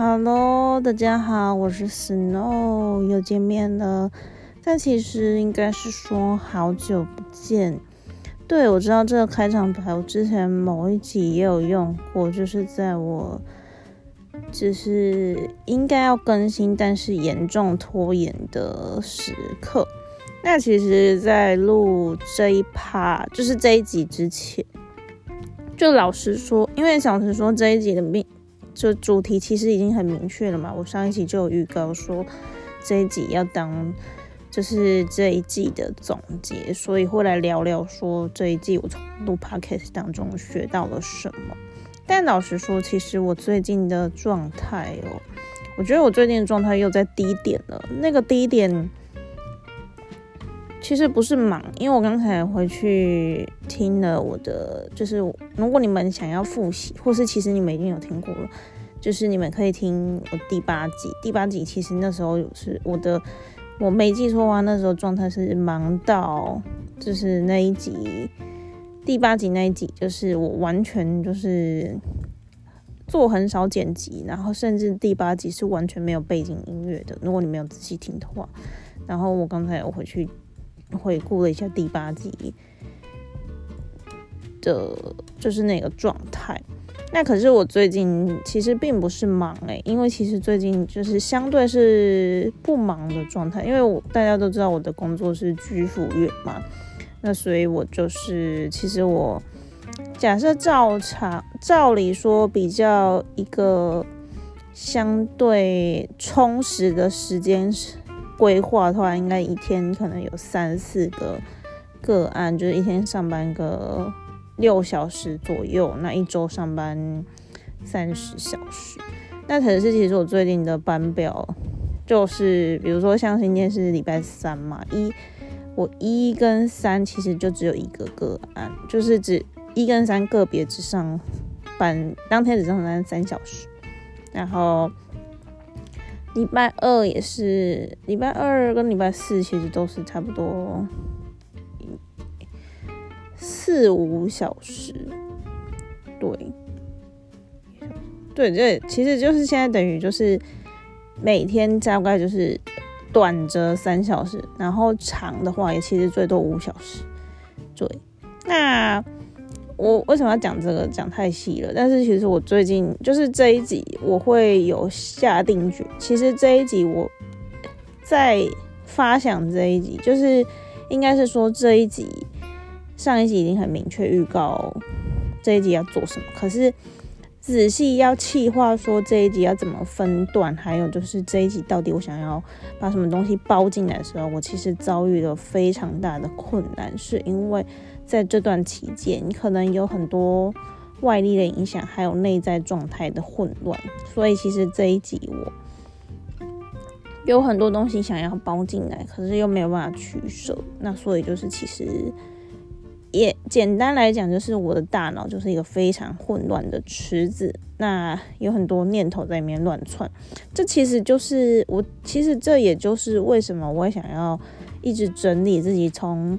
Hello，大家好，我是 Snow，又见面了。但其实应该是说好久不见。对，我知道这个开场白，我之前某一集也有用过，就是在我就是应该要更新，但是严重拖延的时刻。那其实，在录这一趴，就是这一集之前，就老实说，因为小实说这一集的命。就主题其实已经很明确了嘛，我上一集就有预告说这一集要当就是这一季的总结，所以会来聊聊说这一季我从录 podcast 当中学到了什么。但老实说，其实我最近的状态哦，我觉得我最近的状态又在低点了。那个低点其实不是忙，因为我刚才回去听了我的，就是如果你们想要复习，或是其实你们已经有听过了。就是你们可以听我第八集，第八集其实那时候是我的，我没记错的话，那时候状态是忙到，就是那一集第八集那一集，就是我完全就是做很少剪辑，然后甚至第八集是完全没有背景音乐的。如果你没有仔细听的话，然后我刚才我回去回顾了一下第八集的，就是那个状态。那可是我最近其实并不是忙诶，因为其实最近就是相对是不忙的状态，因为我大家都知道我的工作是居服员嘛，那所以我就是其实我假设照常照理说比较一个相对充实的时间规划的话，应该一天可能有三四个个案，就是一天上班个。六小时左右，那一周上班三十小时。那可是其实我最近的班表就是，比如说像今天是礼拜三嘛，一我一跟三其实就只有一个个案，就是只一跟三个别只上班，当天只上班三小时。然后礼拜二也是，礼拜二跟礼拜四其实都是差不多。四五小时，对，对，这其实就是现在等于就是每天大概就是短则三小时，然后长的话也其实最多五小时。对，那我为什么要讲这个？讲太细了。但是其实我最近就是这一集我会有下定决，其实这一集我在发想这一集，就是应该是说这一集。上一集已经很明确预告这一集要做什么，可是仔细要气划说这一集要怎么分段，还有就是这一集到底我想要把什么东西包进来的时候，我其实遭遇了非常大的困难，是因为在这段期间，你可能有很多外力的影响，还有内在状态的混乱，所以其实这一集我有很多东西想要包进来，可是又没有办法取舍，那所以就是其实。也简单来讲，就是我的大脑就是一个非常混乱的池子，那有很多念头在里面乱窜。这其实就是我，其实这也就是为什么我想要一直整理自己，从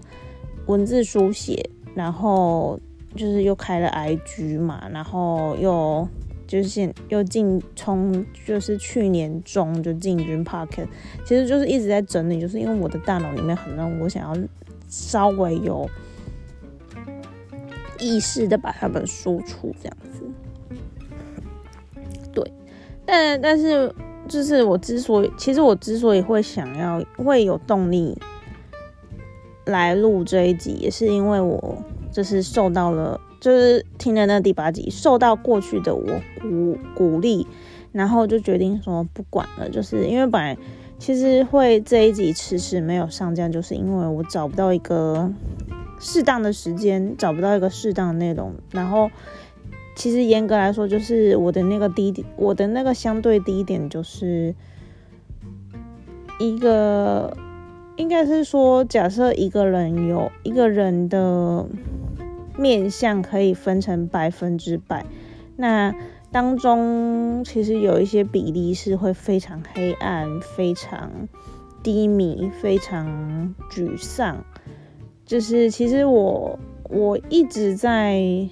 文字书写，然后就是又开了 IG 嘛，然后又就是现又进从就是去年中就进军 Pocket，其实就是一直在整理，就是因为我的大脑里面很乱，我想要稍微有。意识的把它们输出，这样子，对，但但是就是我之所以，其实我之所以会想要会有动力来录这一集，也是因为我就是受到了，就是听了那第八集，受到过去的我鼓鼓励，然后就决定说不管了，就是因为本来其实会这一集迟迟没有上架，就是因为我找不到一个。适当的时间找不到一个适当的内容，然后其实严格来说，就是我的那个低点，我的那个相对低点，就是一个应该是说，假设一个人有一个人的面相可以分成百分之百，那当中其实有一些比例是会非常黑暗、非常低迷、非常沮丧。就是其实我我一直在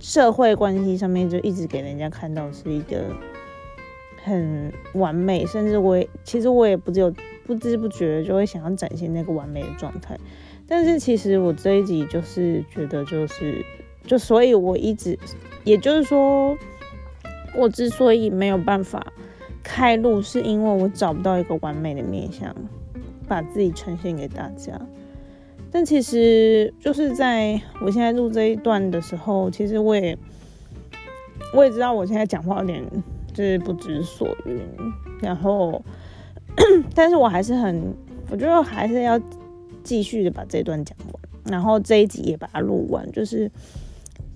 社会关系上面就一直给人家看到是一个很完美，甚至我也其实我也不只有不知不觉就会想要展现那个完美的状态。但是其实我这一集就是觉得就是就所以我一直，也就是说，我之所以没有办法开录，是因为我找不到一个完美的面相，把自己呈现给大家。但其实就是在我现在录这一段的时候，其实我也我也知道我现在讲话有点就是不知所云，然后，但是我还是很，我觉得还是要继续的把这段讲完，然后这一集也把它录完，就是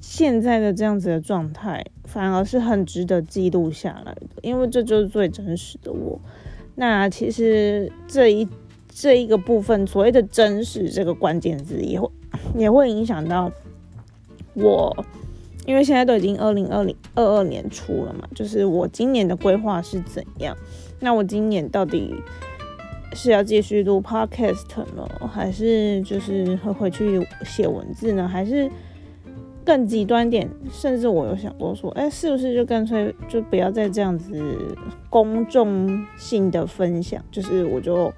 现在的这样子的状态，反而是很值得记录下来的，因为这就是最真实的我。那其实这一。这一个部分，所谓的真实这个关键字，也会也会影响到我，因为现在都已经二零二零二二年初了嘛，就是我今年的规划是怎样？那我今年到底是要继续录 podcast 呢，还是就是会回去写文字呢？还是更极端点？甚至我有想过说，哎，是不是就干脆就不要再这样子公众性的分享？就是我就。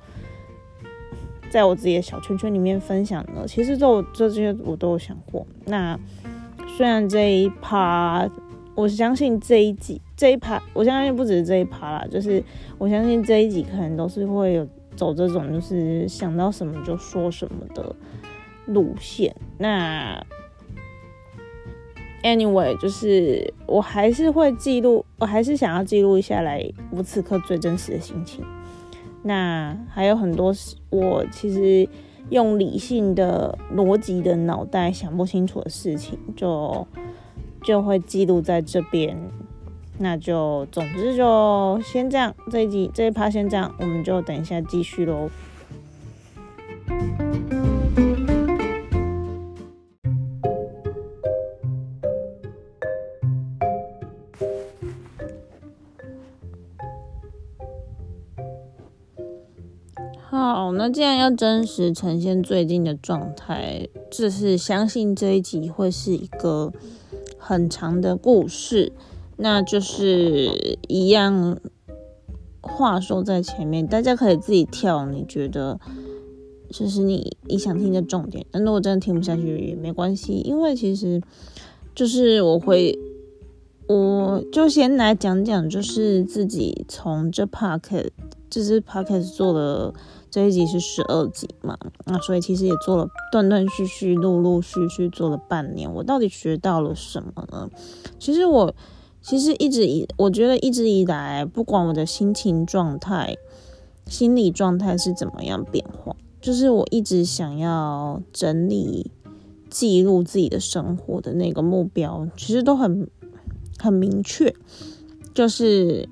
在我自己的小圈圈里面分享呢，其实这我这些我都有想过。那虽然这一趴，我相信这一集这一趴，我相信不只是这一趴啦，就是我相信这一集可能都是会有走这种就是想到什么就说什么的路线。那 anyway，就是我还是会记录，我还是想要记录下来我此刻最真实的心情。那还有很多，我其实用理性的逻辑的脑袋想不清楚的事情，就就会记录在这边。那就总之就先这样，这一集这一趴先这样，我们就等一下继续喽。好，那既然要真实呈现最近的状态，就是相信这一集会是一个很长的故事，那就是一样话说在前面，大家可以自己跳，你觉得就是你你想听的重点。那如果真的听不下去也没关系，因为其实就是我会，我就先来讲讲，就是自己从这 parket 这支 parket 做了。这一集是十二集嘛，那所以其实也做了断断续续、陆陆续续做了半年。我到底学到了什么呢？其实我其实一直以我觉得一直以来，不管我的心情状态、心理状态是怎么样变化，就是我一直想要整理、记录自己的生活的那个目标，其实都很很明确，就是。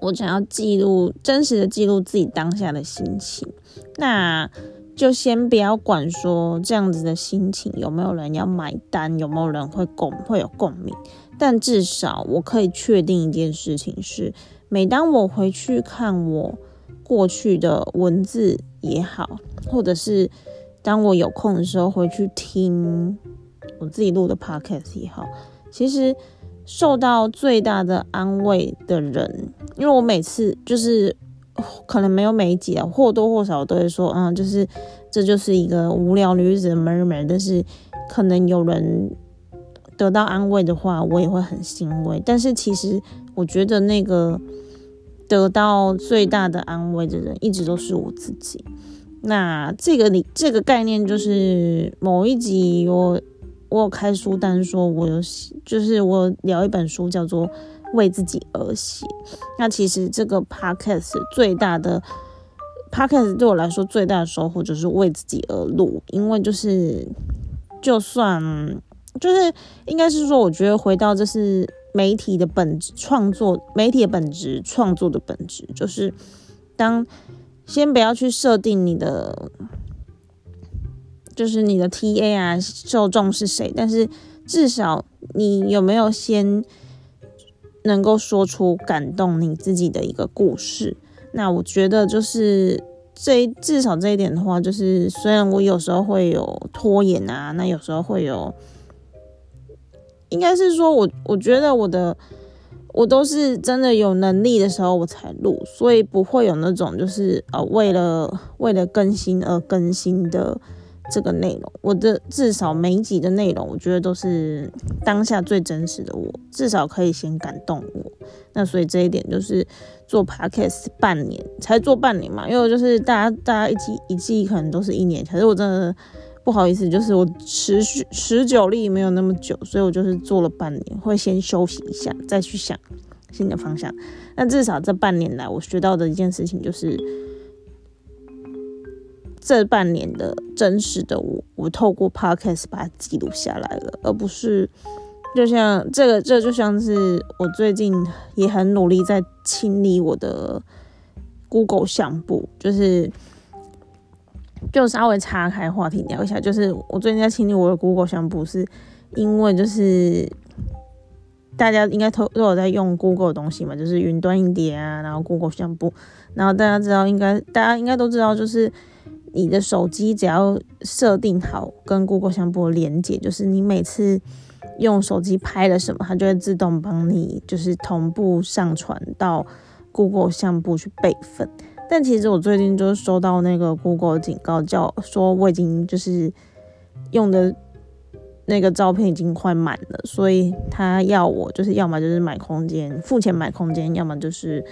我想要记录真实的记录自己当下的心情，那就先不要管说这样子的心情有没有人要买单，有没有人会共会有共鸣。但至少我可以确定一件事情是，每当我回去看我过去的文字也好，或者是当我有空的时候回去听我自己录的 podcast 也好，其实。受到最大的安慰的人，因为我每次就是可能没有每一集啊，或多或少都会说，嗯，就是这就是一个无聊女子的 murmur，但是可能有人得到安慰的话，我也会很欣慰。但是其实我觉得那个得到最大的安慰的人，一直都是我自己。那这个你这个概念就是某一集我。我有开书单，说我有写，就是我聊一本书，叫做《为自己而写》。那其实这个 podcast 最大的 podcast 对我来说最大的收获就是为自己而录，因为就是就算就是应该是说，我觉得回到这是媒体的本质，创作媒体的本质，创作的本质，就是当先不要去设定你的。就是你的 T A 啊，受众是谁？但是至少你有没有先能够说出感动你自己的一个故事？那我觉得就是这至少这一点的话，就是虽然我有时候会有拖延啊，那有时候会有，应该是说我我觉得我的我都是真的有能力的时候我才录，所以不会有那种就是呃为了为了更新而更新的这个内容。我的至少每一集的内容，我觉得都是当下最真实的我，至少可以先感动我。那所以这一点就是做 podcast 半年才做半年嘛，因为就是大家大家一季一季可能都是一年，可是我真的。不好意思，就是我持续持久力没有那么久，所以我就是做了半年，会先休息一下，再去想新的方向。那至少这半年来，我学到的一件事情就是，这半年的真实的我，我透过 podcast 把它记录下来了，而不是就像这个，这就像是我最近也很努力在清理我的 Google 相簿，就是。就稍微岔开话题聊一下，就是我最近在清理我的 Google 相簿，是因为就是大家应该都都有在用 Google 的东西嘛，就是云端硬碟啊，然后 Google 相簿，然后大家知道应该大家应该都知道，就是你的手机只要设定好跟 Google 相簿连接，就是你每次用手机拍了什么，它就会自动帮你就是同步上传到 Google 相簿去备份。但其实我最近就收到那个 Google 警告，叫说我已经就是用的那个照片已经快满了，所以他要我就是要么就是买空间，付钱买空间，要么就是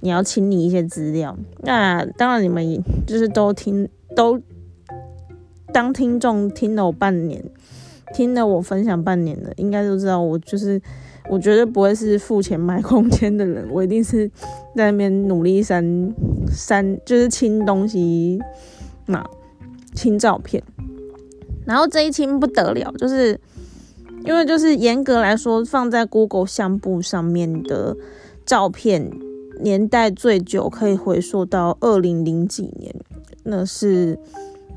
你要清理一些资料。那当然你们就是都听都当听众听了我半年，听了我分享半年的，应该都知道我就是。我绝对不会是付钱买空间的人，我一定是在那边努力删删，就是清东西嘛，清照片。然后这一清不得了，就是因为就是严格来说，放在 Google 相簿上面的照片年代最久，可以回溯到二零零几年，那是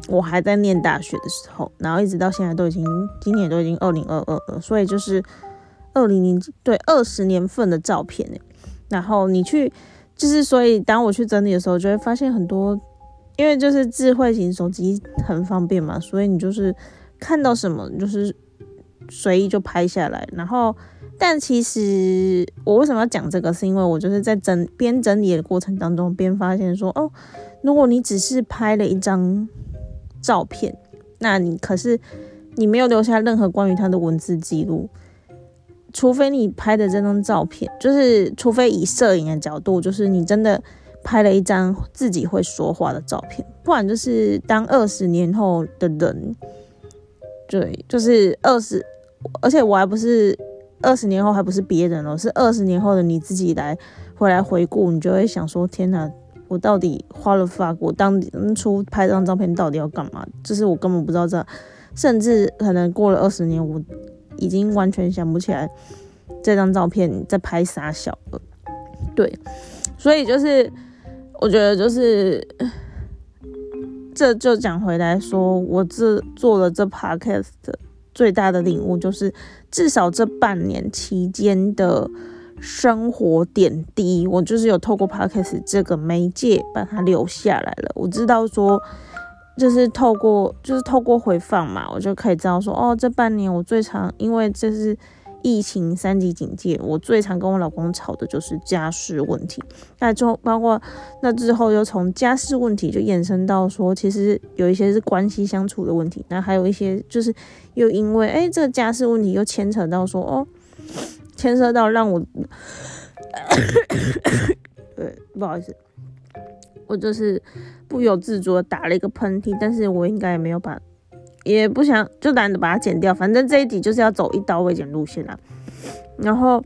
我还在念大学的时候，然后一直到现在都已经今年都已经二零二二了，所以就是。二零零对二十年份的照片然后你去就是所以当我去整理的时候，就会发现很多，因为就是智慧型手机很方便嘛，所以你就是看到什么就是随意就拍下来。然后，但其实我为什么要讲这个，是因为我就是在整边整理的过程当中，边发现说，哦，如果你只是拍了一张照片，那你可是你没有留下任何关于它的文字记录。除非你拍的这张照片，就是除非以摄影的角度，就是你真的拍了一张自己会说话的照片，不然就是当二十年后的人，对，就是二十，而且我还不是二十年后，还不是别人哦，是二十年后的你自己来回来回顾，你就会想说：天哪，我到底花了发，我当初拍这张照片到底要干嘛？就是我根本不知道这，甚至可能过了二十年，我。已经完全想不起来这张照片在拍啥小了，对，所以就是我觉得就是这就讲回来说，我这做了这 podcast 最大的领悟就是，至少这半年期间的生活点滴，我就是有透过 podcast 这个媒介把它留下来了。我知道说。就是透过就是透过回放嘛，我就可以知道说，哦，这半年我最常因为这是疫情三级警戒，我最常跟我老公吵的就是家事问题。那之后包括那之后又从家事问题就延伸到说，其实有一些是关系相处的问题，那还有一些就是又因为哎这个家事问题又牵扯到说，哦，牵涉到让我，对，不好意思。我就是不由自主的打了一个喷嚏，但是我应该也没有把，也不想就懒得把它剪掉，反正这一集就是要走一刀未剪路线啦。然后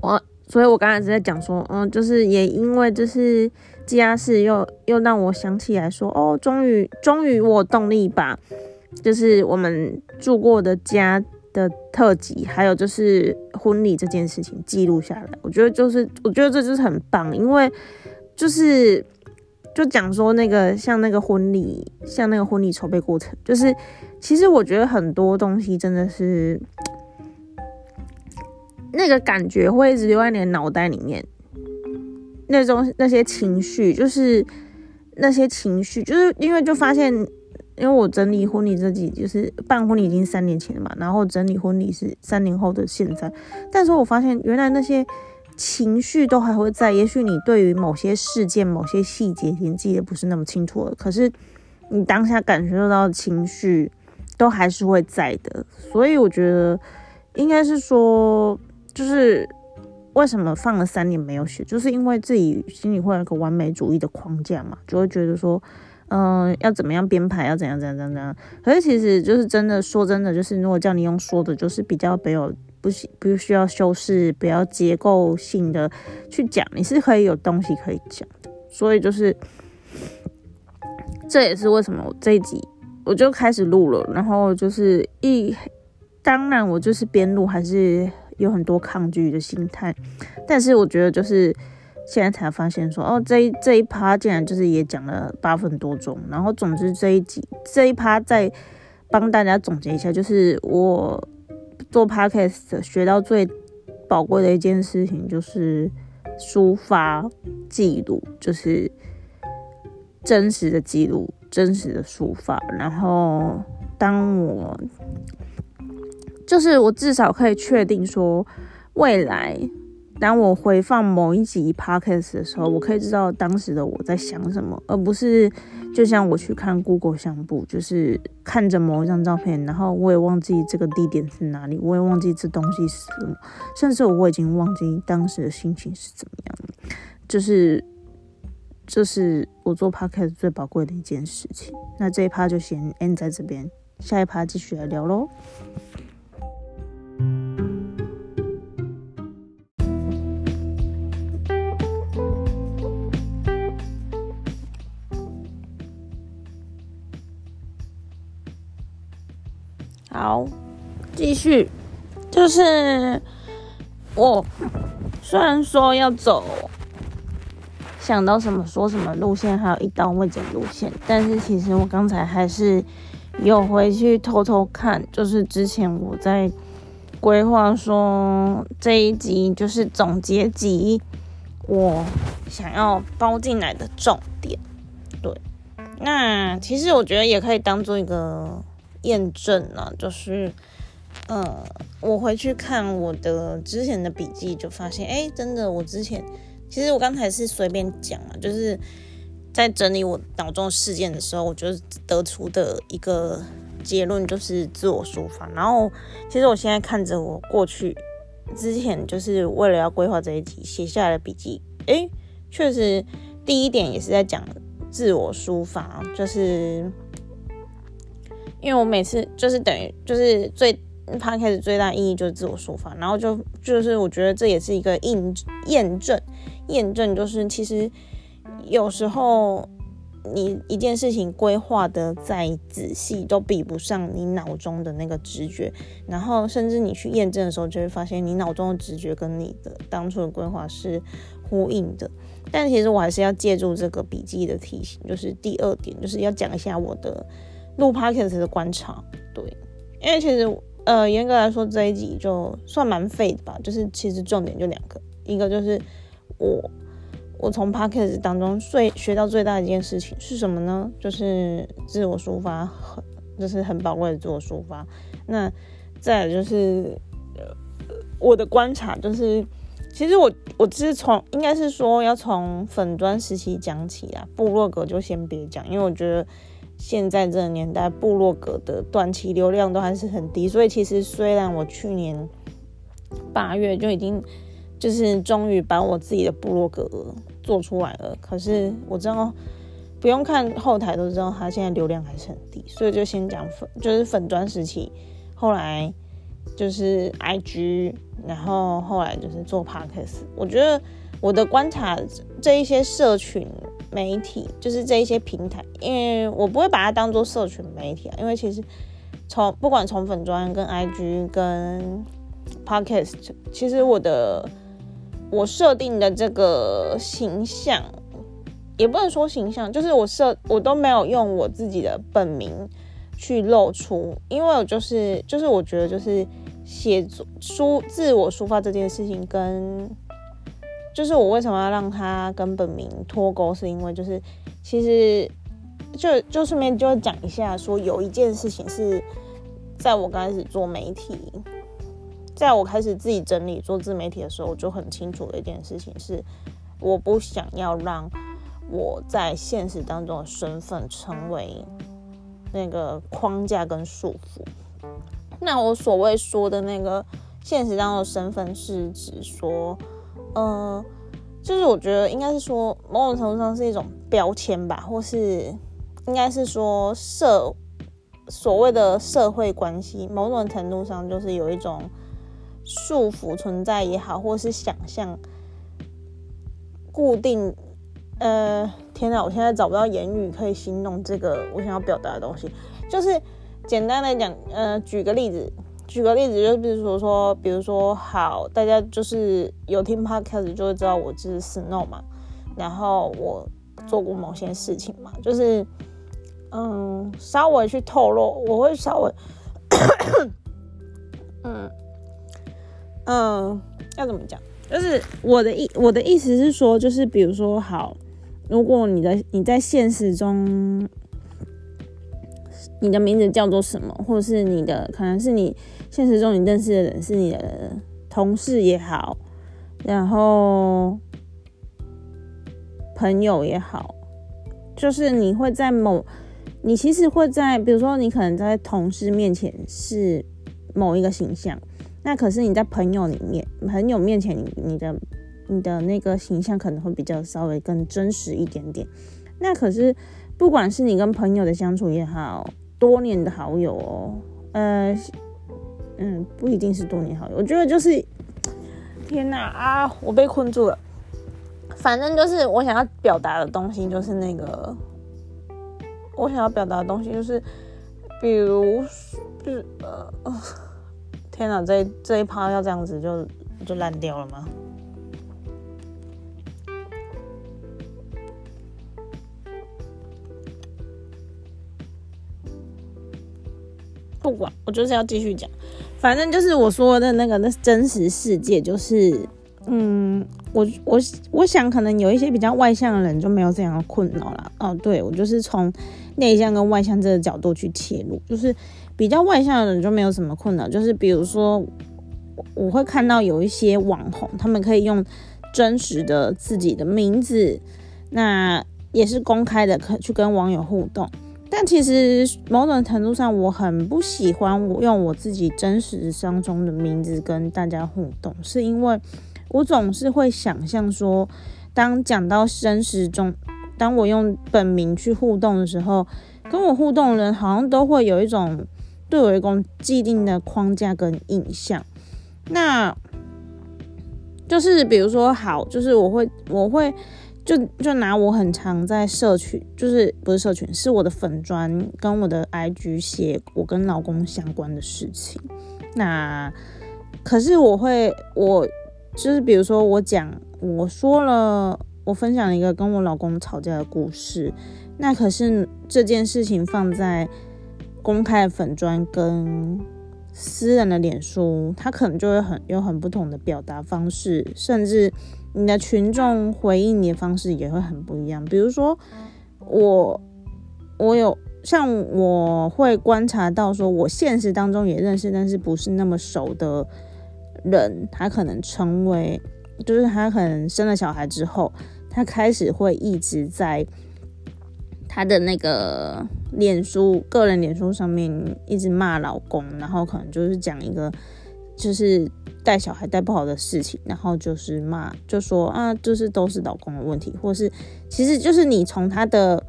我，所以我刚才是在讲说，嗯，就是也因为就是家事又又让我想起来说，哦，终于终于我动力把就是我们住过的家的特辑，还有就是婚礼这件事情记录下来。我觉得就是我觉得这就是很棒，因为。就是，就讲说那个像那个婚礼，像那个婚礼筹备过程，就是其实我觉得很多东西真的是那个感觉会一直留在你的脑袋里面，那种那些情绪，就是那些情绪，就是因为就发现，因为我整理婚礼这几就是办婚礼已经三年前了嘛，然后整理婚礼是三年后的现在，但是我发现原来那些情绪都还会在，也许你对于某些事件、某些细节已经记得不是那么清楚了，可是你当下感受到的情绪都还是会在的，所以我觉得应该是说，就是为什么放了三年没有写，就是因为自己心里会有一个完美主义的框架嘛，就会觉得说。嗯，要怎么样编排？要怎样怎样怎样？可是其实就是真的，说真的，就是如果叫你用说的，就是比较没有不需不需要修饰，不要结构性的去讲，你是可以有东西可以讲的。所以就是这也是为什么我这一集我就开始录了，然后就是一当然我就是边录还是有很多抗拒的心态，但是我觉得就是。现在才发现说哦，这一这一趴竟然就是也讲了八分多钟，然后总之这一集这一趴再帮大家总结一下，就是我做 podcast 学到最宝贵的一件事情就是抒发记录，就是真实的记录，真实的抒发。然后当我就是我至少可以确定说未来。当我回放某一集 podcast 的时候，我可以知道当时的我在想什么，而不是就像我去看 Google 相簿，就是看着某一张照片，然后我也忘记这个地点是哪里，我也忘记这东西是什么，甚至我已经忘记当时的心情是怎么样的。就是这是我做 podcast 最宝贵的一件事情。那这一趴就先 end 在这边，下一趴继续来聊喽。好，继续，就是我虽然说要走想到什么说什么路线，还有一刀未剪路线，但是其实我刚才还是有回去偷偷看，就是之前我在规划说这一集就是总结集，我想要包进来的重点。对，那其实我觉得也可以当做一个。验证了，就是，呃，我回去看我的之前的笔记，就发现，哎，真的，我之前其实我刚才是随便讲啊，就是在整理我脑中事件的时候，我就得出的一个结论就是自我抒发。然后，其实我现在看着我过去之前就是为了要规划这一集写下来的笔记，哎，确实第一点也是在讲自我抒发，就是。因为我每次就是等于就是最他开始最大意义就是自我抒发，然后就就是我觉得这也是一个印验证验证，就是其实有时候你一件事情规划的再仔细，都比不上你脑中的那个直觉，然后甚至你去验证的时候，就会发现你脑中的直觉跟你的当初的规划是呼应的。但其实我还是要借助这个笔记的提醒，就是第二点，就是要讲一下我的。录 podcast 的观察，对，因为其实呃，严格来说这一集就算蛮废的吧，就是其实重点就两个，一个就是我我从 podcast 当中最学到最大的一件事情是什么呢？就是自我抒发，很就是很宝贵的自我抒发。那再就是呃，我的观察就是，其实我我是从应该是说要从粉砖时期讲起啊，部落格就先别讲，因为我觉得。现在这个年代，部落格的短期流量都还是很低，所以其实虽然我去年八月就已经就是终于把我自己的部落格做出来了，可是我知道不用看后台都知道它现在流量还是很低，所以就先讲粉，就是粉砖时期，后来就是 IG，然后后来就是做 Podcast，我觉得我的观察这一些社群。媒体就是这一些平台，因为我不会把它当做社群媒体啊，因为其实从不管从粉砖跟 IG 跟 Podcast，其实我的我设定的这个形象，也不能说形象，就是我设我都没有用我自己的本名去露出，因为我就是就是我觉得就是写作抒自我抒发这件事情跟。就是我为什么要让他跟本名脱钩，是因为就是其实就就顺便就讲一下，说有一件事情是在我刚开始做媒体，在我开始自己整理做自媒体的时候，我就很清楚的一件事情是，我不想要让我在现实当中的身份成为那个框架跟束缚。那我所谓说的那个现实当中的身份，是指说，嗯。就是我觉得应该是说，某种程度上是一种标签吧，或是应该是说社所谓的社会关系，某种程度上就是有一种束缚存在也好，或是想象固定。呃，天哪，我现在找不到言语可以形容这个我想要表达的东西。就是简单来讲，呃，举个例子。举个例子，就比如说说，比如说好，大家就是有听 podcast 就会知道我是 Snow 嘛，然后我做过某些事情嘛，就是嗯，稍微去透露，我会稍微，嗯嗯，要怎么讲？就是我的意我的意思是说，就是比如说好，如果你的你在现实中。你的名字叫做什么，或者是你的可能是你现实中你认识的人是你的同事也好，然后朋友也好，就是你会在某，你其实会在，比如说你可能在同事面前是某一个形象，那可是你在朋友里面，朋友面前你你的你的那个形象可能会比较稍微更真实一点点。那可是不管是你跟朋友的相处也好。多年的好友哦，呃，嗯，不一定是多年好友，我觉得就是，天哪啊，我被困住了。反正就是我想要表达的东西，就是那个，我想要表达的东西就是，比如，就是呃，天哪，这这一趴要这样子就就烂掉了吗？不管，我就是要继续讲。反正就是我说的那个那真实世界，就是嗯，我我我想可能有一些比较外向的人就没有这样的困扰了。哦，对我就是从内向跟外向这个角度去切入，就是比较外向的人就没有什么困扰。就是比如说，我会看到有一些网红，他们可以用真实的自己的名字，那也是公开的，可去跟网友互动。但其实某种程度上，我很不喜欢我用我自己真实当中的名字跟大家互动，是因为我总是会想象说，当讲到真实中，当我用本名去互动的时候，跟我互动的人好像都会有一种对我一种既定的框架跟印象。那就是比如说，好，就是我会，我会。就就拿我很常在社群，就是不是社群，是我的粉砖跟我的 IG 写我跟老公相关的事情。那可是我会，我就是比如说我讲，我说了，我分享了一个跟我老公吵架的故事。那可是这件事情放在公开的粉砖跟私人的脸书，他可能就会很有很不同的表达方式，甚至。你的群众回应你的方式也会很不一样。比如说，我我有像我会观察到，说我现实当中也认识，但是不是那么熟的人，他可能成为，就是他可能生了小孩之后，他开始会一直在他的那个脸书个人脸书上面一直骂老公，然后可能就是讲一个就是。带小孩带不好的事情，然后就是骂，就说啊，就是都是老公的问题，或是其实就是你从他的，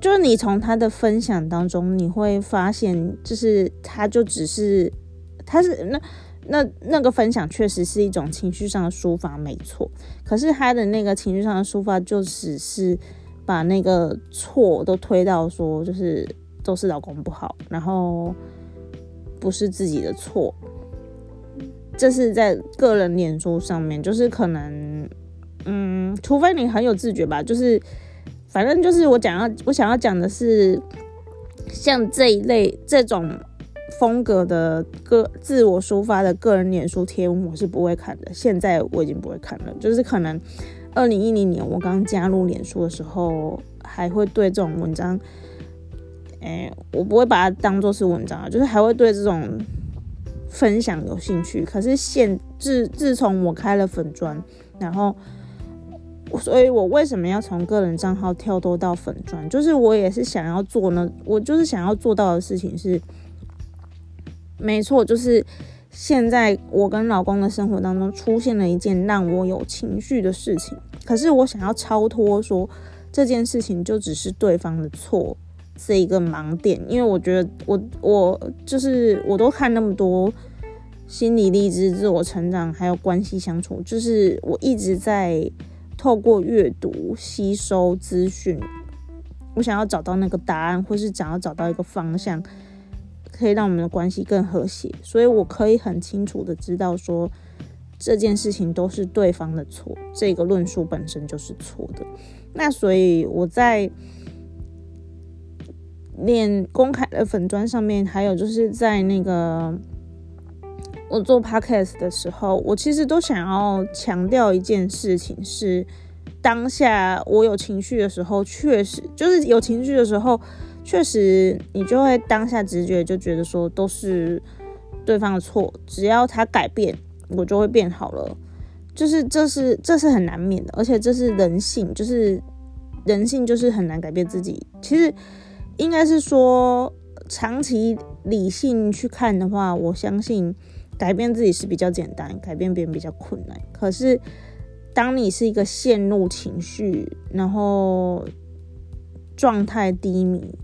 就是你从他的分享当中，你会发现，就是他就只是，他是那那那个分享确实是一种情绪上的抒发，没错。可是他的那个情绪上的抒发，就只是把那个错都推到说，就是都是老公不好，然后不是自己的错。这是在个人脸书上面，就是可能，嗯，除非你很有自觉吧，就是反正就是我讲要我想要讲的是，像这一类这种风格的个自我抒发的个人脸书贴文，我是不会看的。现在我已经不会看了，就是可能二零一零年我刚加入脸书的时候，还会对这种文章，哎，我不会把它当做是文章啊，就是还会对这种分享有兴趣。可是现自自从我开了粉砖，然后，所以我为什么要从个人账号跳脱到粉砖？就是我也是想要做呢，我就是想要做到的事情是，没错，就是。现在我跟老公的生活当中出现了一件让我有情绪的事情，可是我想要超脱，说这件事情就只是对方的错，是一个盲点。因为我觉得我我就是我都看那么多心理励志、自我成长，还有关系相处，就是我一直在透过阅读吸收资讯，我想要找到那个答案，或是想要找到一个方向。可以让我们的关系更和谐，所以我可以很清楚的知道说这件事情都是对方的错，这个论述本身就是错的。那所以我在练公开的粉砖上面，还有就是在那个我做 podcast 的时候，我其实都想要强调一件事情是，当下我有情绪的时候，确实就是有情绪的时候。确实，你就会当下直觉就觉得说都是对方的错，只要他改变，我就会变好了。就是这是这是很难免的，而且这是人性，就是人性就是很难改变自己。其实应该是说，长期理性去看的话，我相信改变自己是比较简单，改变别人比较困难。可是当你是一个陷入情绪，然后状态低迷。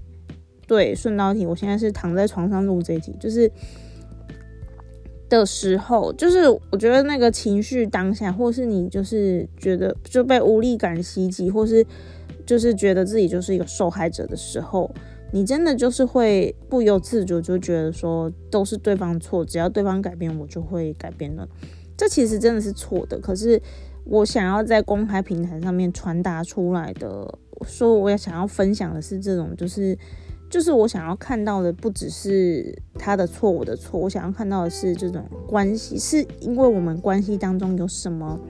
对，顺道题，我现在是躺在床上录这一集，就是的时候，就是我觉得那个情绪当下，或是你就是觉得就被无力感袭击，或是就是觉得自己就是一个受害者的时候，你真的就是会不由自主就觉得说都是对方错，只要对方改变，我就会改变了。这其实真的是错的。可是我想要在公开平台上面传达出来的，说我也想要分享的是这种，就是。就是我想要看到的，不只是他的错误的错，我想要看到的是这种关系，是因为我们关系当中有什么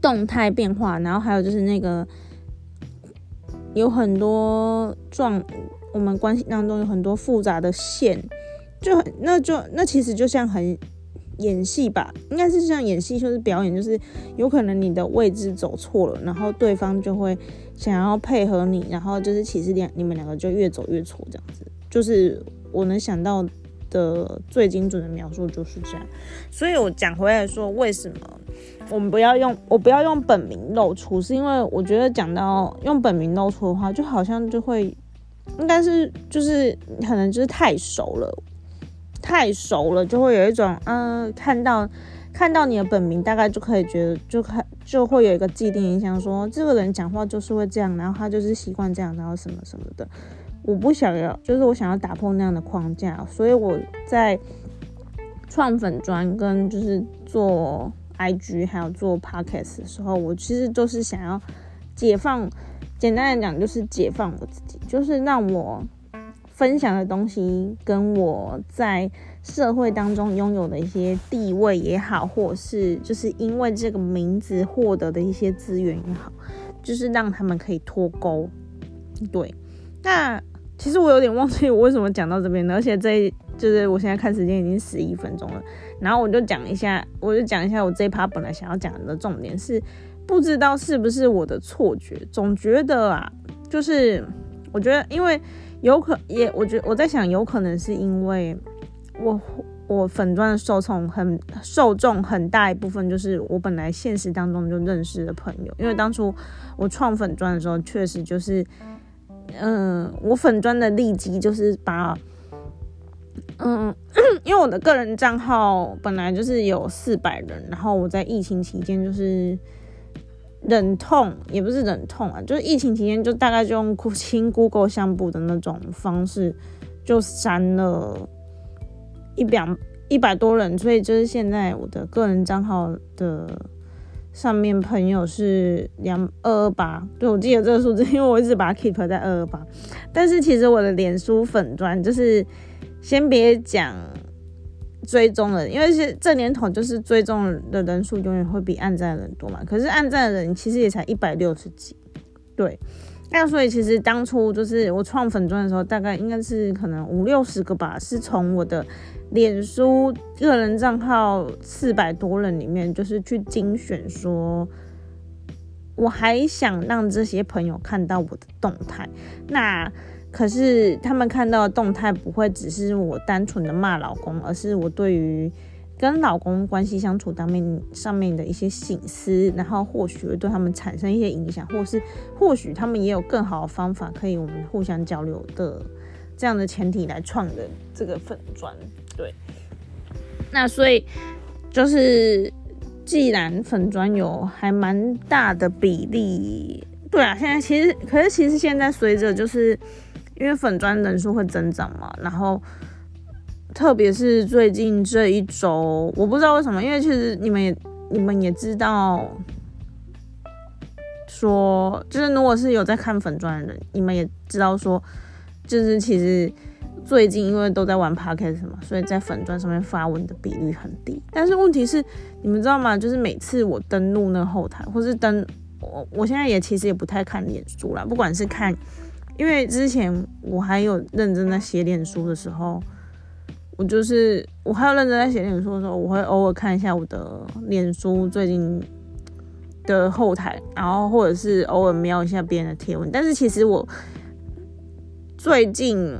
动态变化，然后还有就是那个有很多状，我们关系当中有很多复杂的线，就很那就那其实就像很演戏吧，应该是像演戏，就是表演，就是有可能你的位置走错了，然后对方就会。想要配合你，然后就是其实两你们两个就越走越错这样子，就是我能想到的最精准的描述就是这样。所以我讲回来说，为什么我们不要用我不要用本名露出，是因为我觉得讲到用本名露出的话，就好像就会应该是就是可能就是太熟了，太熟了就会有一种嗯看到。看到你的本名，大概就可以觉得，就看就会有一个既定印象，说这个人讲话就是会这样，然后他就是习惯这样，然后什么什么的。我不想要，就是我想要打破那样的框架，所以我在创粉专跟就是做 IG 还有做 Podcast 的时候，我其实都是想要解放，简单来讲就是解放我自己，就是让我分享的东西跟我在。社会当中拥有的一些地位也好，或是就是因为这个名字获得的一些资源也好，就是让他们可以脱钩。对，那其实我有点忘记我为什么讲到这边的，而且这就是我现在看时间已经十一分钟了，然后我就讲一下，我就讲一下我这一趴本来想要讲的重点是，不知道是不是我的错觉，总觉得啊，就是我觉得因为有可也，我觉我在想有可能是因为。我我粉钻的受众很受众很大一部分就是我本来现实当中就认识的朋友，因为当初我创粉钻的时候，确实就是，嗯，我粉钻的利基就是把，嗯，因为我的个人账号本来就是有四百人，然后我在疫情期间就是忍痛，也不是忍痛啊，就是疫情期间就大概就用清 Google 相簿的那种方式就删了。一两一百多人，所以就是现在我的个人账号的上面朋友是两二二八，对我记得这个数字，因为我一直把它 keep 在二二八。但是其实我的脸书粉砖就是先别讲追踪了，因为是这年头就是追踪的人数永远会比暗赞的人多嘛。可是暗赞的人其实也才一百六十几，对，那所以其实当初就是我创粉钻的时候，大概应该是可能五六十个吧，是从我的脸书个人账号四百多人里面，就是去精选说。我还想让这些朋友看到我的动态，那可是他们看到的动态不会只是我单纯的骂老公，而是我对于跟老公关系相处当面上面的一些醒思，然后或许会对他们产生一些影响，或是或许他们也有更好的方法可以我们互相交流的这样的前提来创的这个粉砖。那所以就是。既然粉砖有还蛮大的比例，对啊，现在其实可是其实现在随着就是因为粉砖人数会增长嘛，然后特别是最近这一周，我不知道为什么，因为其实你们也你们也知道，说就是如果是有在看粉砖的人，你们也知道说，就是其实。最近因为都在玩 podcast 嘛，所以在粉钻上面发文的比率很低。但是问题是，你们知道吗？就是每次我登录那个后台，或是登我，我现在也其实也不太看脸书啦。不管是看，因为之前我还有认真在写脸书的时候，我就是我还有认真在写脸书的时候，我会偶尔看一下我的脸书最近的后台，然后或者是偶尔瞄一下别人的贴文。但是其实我最近。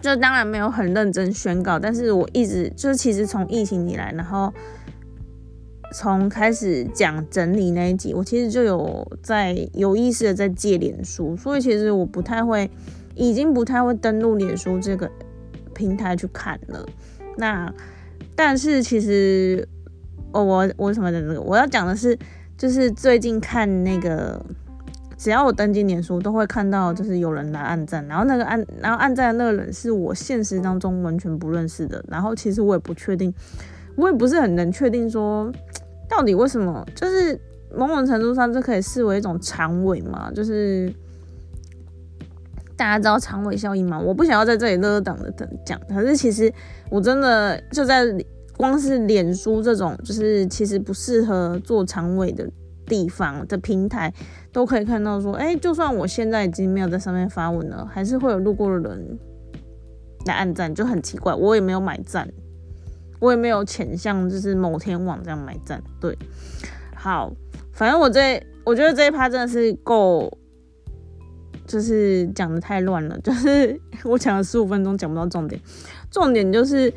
就当然没有很认真宣告，但是我一直就是其实从疫情以来，然后从开始讲整理那一集，我其实就有在有意识的在借脸书，所以其实我不太会，已经不太会登录脸书这个平台去看了。那但是其实，哦，我我什么的那个我要讲的是，就是最近看那个。只要我登记脸书，都会看到就是有人来按赞，然后那个按，然后按赞的那个人是我现实当中完全不认识的，然后其实我也不确定，我也不是很能确定说到底为什么，就是某种程度上这可以视为一种长尾嘛，就是大家知道长尾效应嘛？我不想要在这里勒档的等讲，可是其实我真的就在光是脸书这种就是其实不适合做长尾的。地方的平台都可以看到，说，哎，就算我现在已经没有在上面发文了，还是会有路过的人来按赞，就很奇怪。我也没有买赞，我也没有潜向就是某天网这样买赞。对，好，反正我这我觉得这一趴真的是够，就是讲的太乱了，就是我讲了十五分钟讲不到重点，重点就是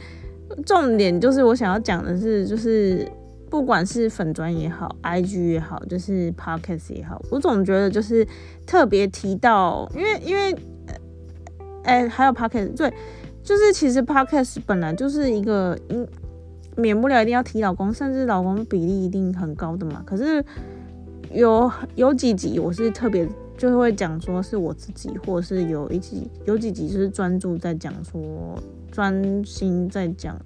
重点就是我想要讲的是就是。不管是粉砖也好，IG 也好，就是 Podcast 也好，我总觉得就是特别提到，因为因为，哎，还有 Podcast，对，就是其实 Podcast 本来就是一个，嗯，免不了一定要提老公，甚至老公比例一定很高的嘛。可是有有几集我是特别就会讲说是我自己，或者是有一集有几集就是专注在讲说专心在讲。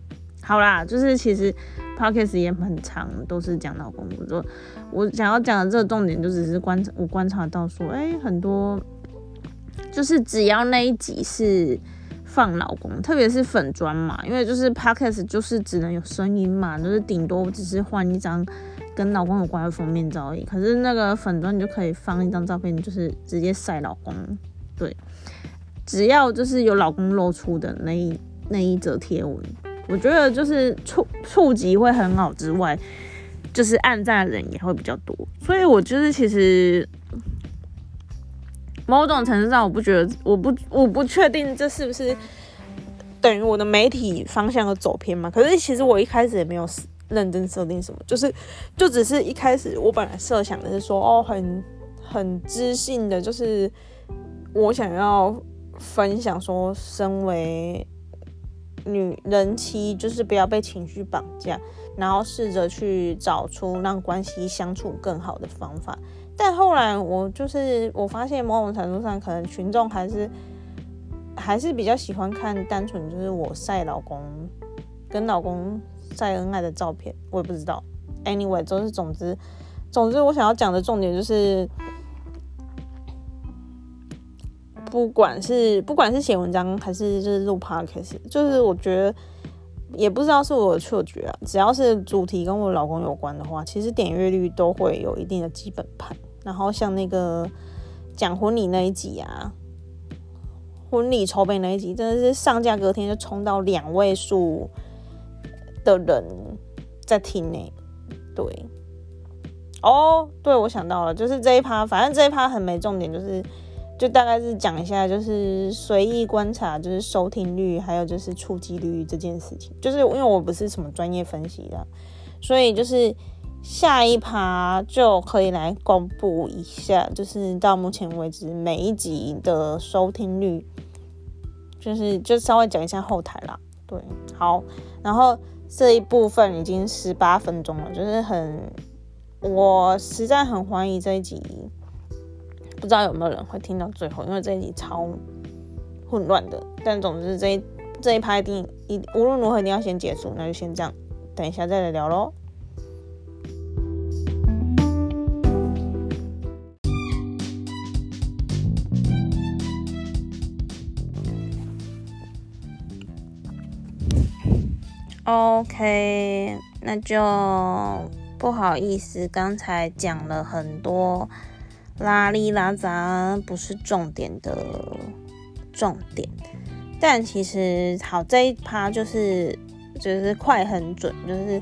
好啦，就是其实 podcast 也很长，都是讲老公。我说我想要讲的这个重点，就只是观察我观察到说，哎，很多就是只要那一集是放老公，特别是粉砖嘛，因为就是 podcast 就是只能有声音嘛，就是顶多只是换一张跟老公有关的封面照而已。可是那个粉砖你就可以放一张照片，就是直接晒老公。对，只要就是有老公露出的那一那一则贴文。我觉得就是触触及会很好之外，就是暗赞的人也会比较多，所以我就是其实某种程度上，我不觉得，我不我不确定这是不是等于我的媒体方向的走偏嘛？可是其实我一开始也没有认真设定什么，就是就只是一开始我本来设想的是说，哦，很很知性的，就是我想要分享说，身为。女人妻就是不要被情绪绑架，然后试着去找出让关系相处更好的方法。但后来我就是我发现某种程度上，可能群众还是还是比较喜欢看单纯就是我晒老公跟老公晒恩爱的照片。我也不知道，anyway，就是总之总之我想要讲的重点就是。不管是不管是写文章还是就是录 podcast，就是我觉得也不知道是我的错觉啊。只要是主题跟我老公有关的话，其实点阅率都会有一定的基本盘。然后像那个讲婚礼那一集啊，婚礼筹备那一集，真的是上架隔天就冲到两位数的人在听呢。对，哦，对，我想到了，就是这一趴，反正这一趴很没重点，就是就大概是讲一下，就是随意观察，就是收听率，还有就是触及率这件事情。就是因为我不是什么专业分析的，所以就是下一趴就可以来公布一下，就是到目前为止每一集的收听率，就是就稍微讲一下后台啦。对，好，然后。这一部分已经十八分钟了，就是很，我实在很怀疑这一集，不知道有没有人会听到最后，因为这一集超混乱的。但总之这一这一拍一定一无论如何一定要先结束，那就先这样，等一下再来聊喽。OK，那就不好意思，刚才讲了很多拉里拉杂，不是重点的重点。但其实好这一趴就是就是快很准，就是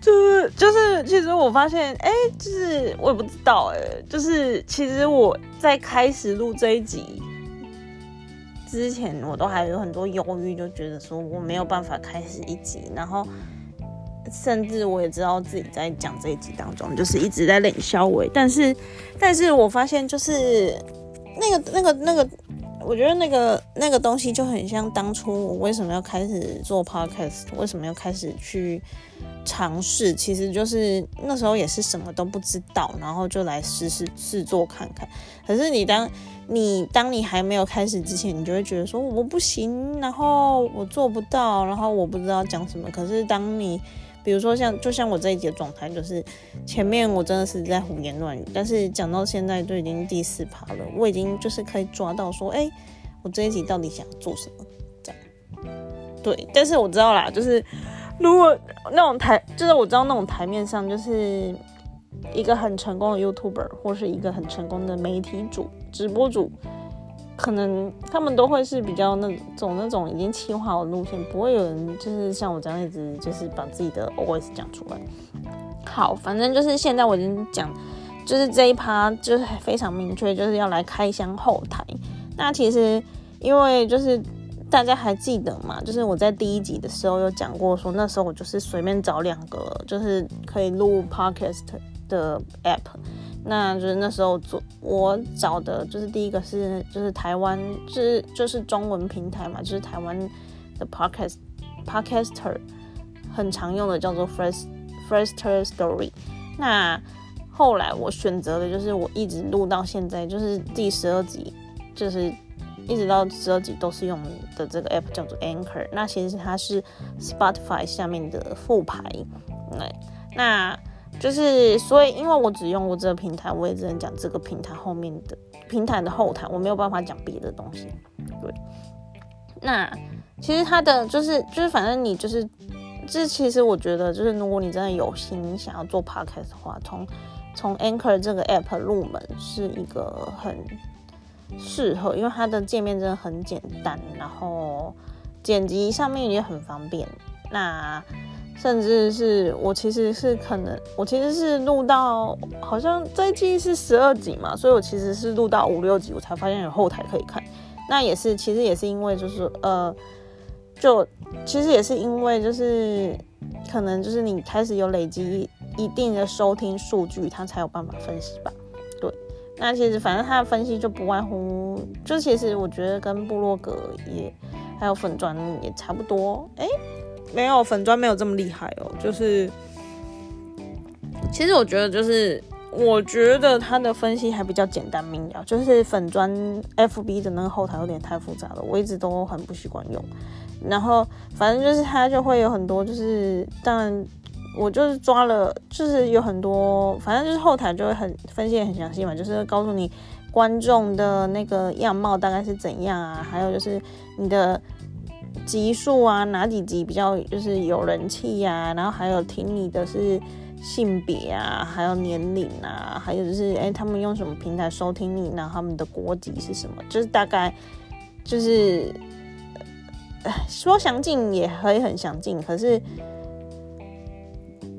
就是就是，其实我发现，哎，就是我也不知道，哎，就是其实我在开始录这一集。之前我都还有很多犹豫，就觉得说我没有办法开始一集，然后甚至我也知道自己在讲这一集当中就是一直在冷笑我，但是但是我发现就是那个那个那个，我觉得那个那个东西就很像当初我为什么要开始做 podcast，为什么要开始去尝试，其实就是那时候也是什么都不知道，然后就来试试试做看看。可是你当你当你还没有开始之前，你就会觉得说我不行，然后我做不到，然后我不知道讲什么。可是当你，比如说像就像我这一节状态，就是前面我真的是在胡言乱语，但是讲到现在都已经第四趴了，我已经就是可以抓到说，哎，我这一集到底想做什么？这样，对，但是我知道啦，就是如果那种台，就是我知道那种台面上就是。一个很成功的 YouTuber 或是一个很成功的媒体主、直播主，可能他们都会是比较那种那种已经计划的路线，不会有人就是像我这样一直就是把自己的 OS 讲出来。好，反正就是现在我已经讲，就是这一趴就是非常明确，就是要来开箱后台。那其实因为就是大家还记得嘛，就是我在第一集的时候有讲过，说那时候我就是随便找两个，就是可以录 Podcast。的 app，那就是那时候做我找的，就是第一个是就是台湾，就是就是中文平台嘛，就是台湾的 podcast podcaster 很常用的叫做 first first story。那后来我选择的就是我一直录到现在，就是第十二集，就是一直到十二集都是用的这个 app 叫做 Anchor。那其实它是 Spotify 下面的副牌，对，那。就是，所以因为我只用过这个平台，我也只能讲这个平台后面的平台的后台，我没有办法讲别的东西。对，那其实它的就是就是，反正你就是，这其实我觉得就是，如果你真的有心想要做 podcast 的话，从从 Anchor 这个 app 入门是一个很适合，因为它的界面真的很简单，然后剪辑上面也很方便。那甚至是我其实是可能，我其实是录到好像这一季是十二集嘛，所以我其实是录到五六集，我才发现有后台可以看。那也是，其实也是因为就是呃，就其实也是因为就是可能就是你开始有累积一定的收听数据，它才有办法分析吧。对，那其实反正它的分析就不外乎，就其实我觉得跟部落格也还有粉砖也差不多，哎。没有粉砖没有这么厉害哦，就是，其实我觉得就是，我觉得他的分析还比较简单明了，就是粉砖 FB 的那个后台有点太复杂了，我一直都很不习惯用。然后反正就是他就会有很多，就是当然我就是抓了，就是有很多，反正就是后台就会很分析很详细嘛，就是告诉你观众的那个样貌大概是怎样啊，还有就是你的。集数啊，哪几集比较就是有人气呀？然后还有听你的是性别啊，还有年龄啊，还有就是哎，他们用什么平台收听你，然后他们的国籍是什么，就是大概就是。说详尽也可以很详尽，可是，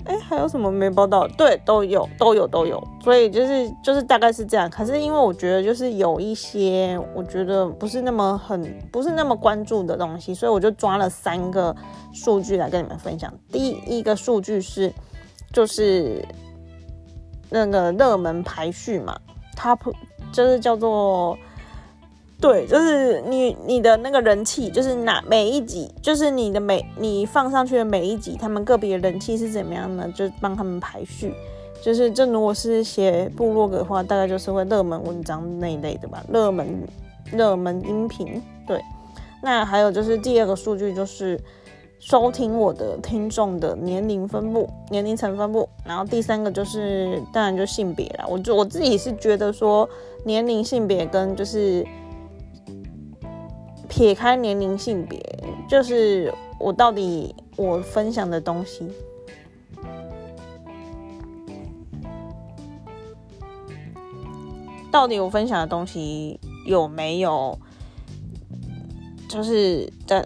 哎，还有什么没报道？对，都有，都有，都有。所以就是就是大概是这样。可是因为我觉得就是有一些我觉得不是那么很不是那么关注的东西，所以我就抓了三个数据来跟你们分享。第一个数据是就是那个热门排序嘛，Top 就是叫做。对，就是你你的那个人气，就是哪每一集，就是你的每你放上去的每一集，他们个别人气是怎么样呢？就帮他们排序。就是这如果是写部落格的话，大概就是会热门文章那一类的吧，热门热门音频。对，那还有就是第二个数据就是收听我的听众的年龄分布、年龄层分布。然后第三个就是当然就性别了，我就我自己是觉得说年龄、性别跟就是。撇开年龄性别，就是我到底我分享的东西，到底我分享的东西有没有，就是大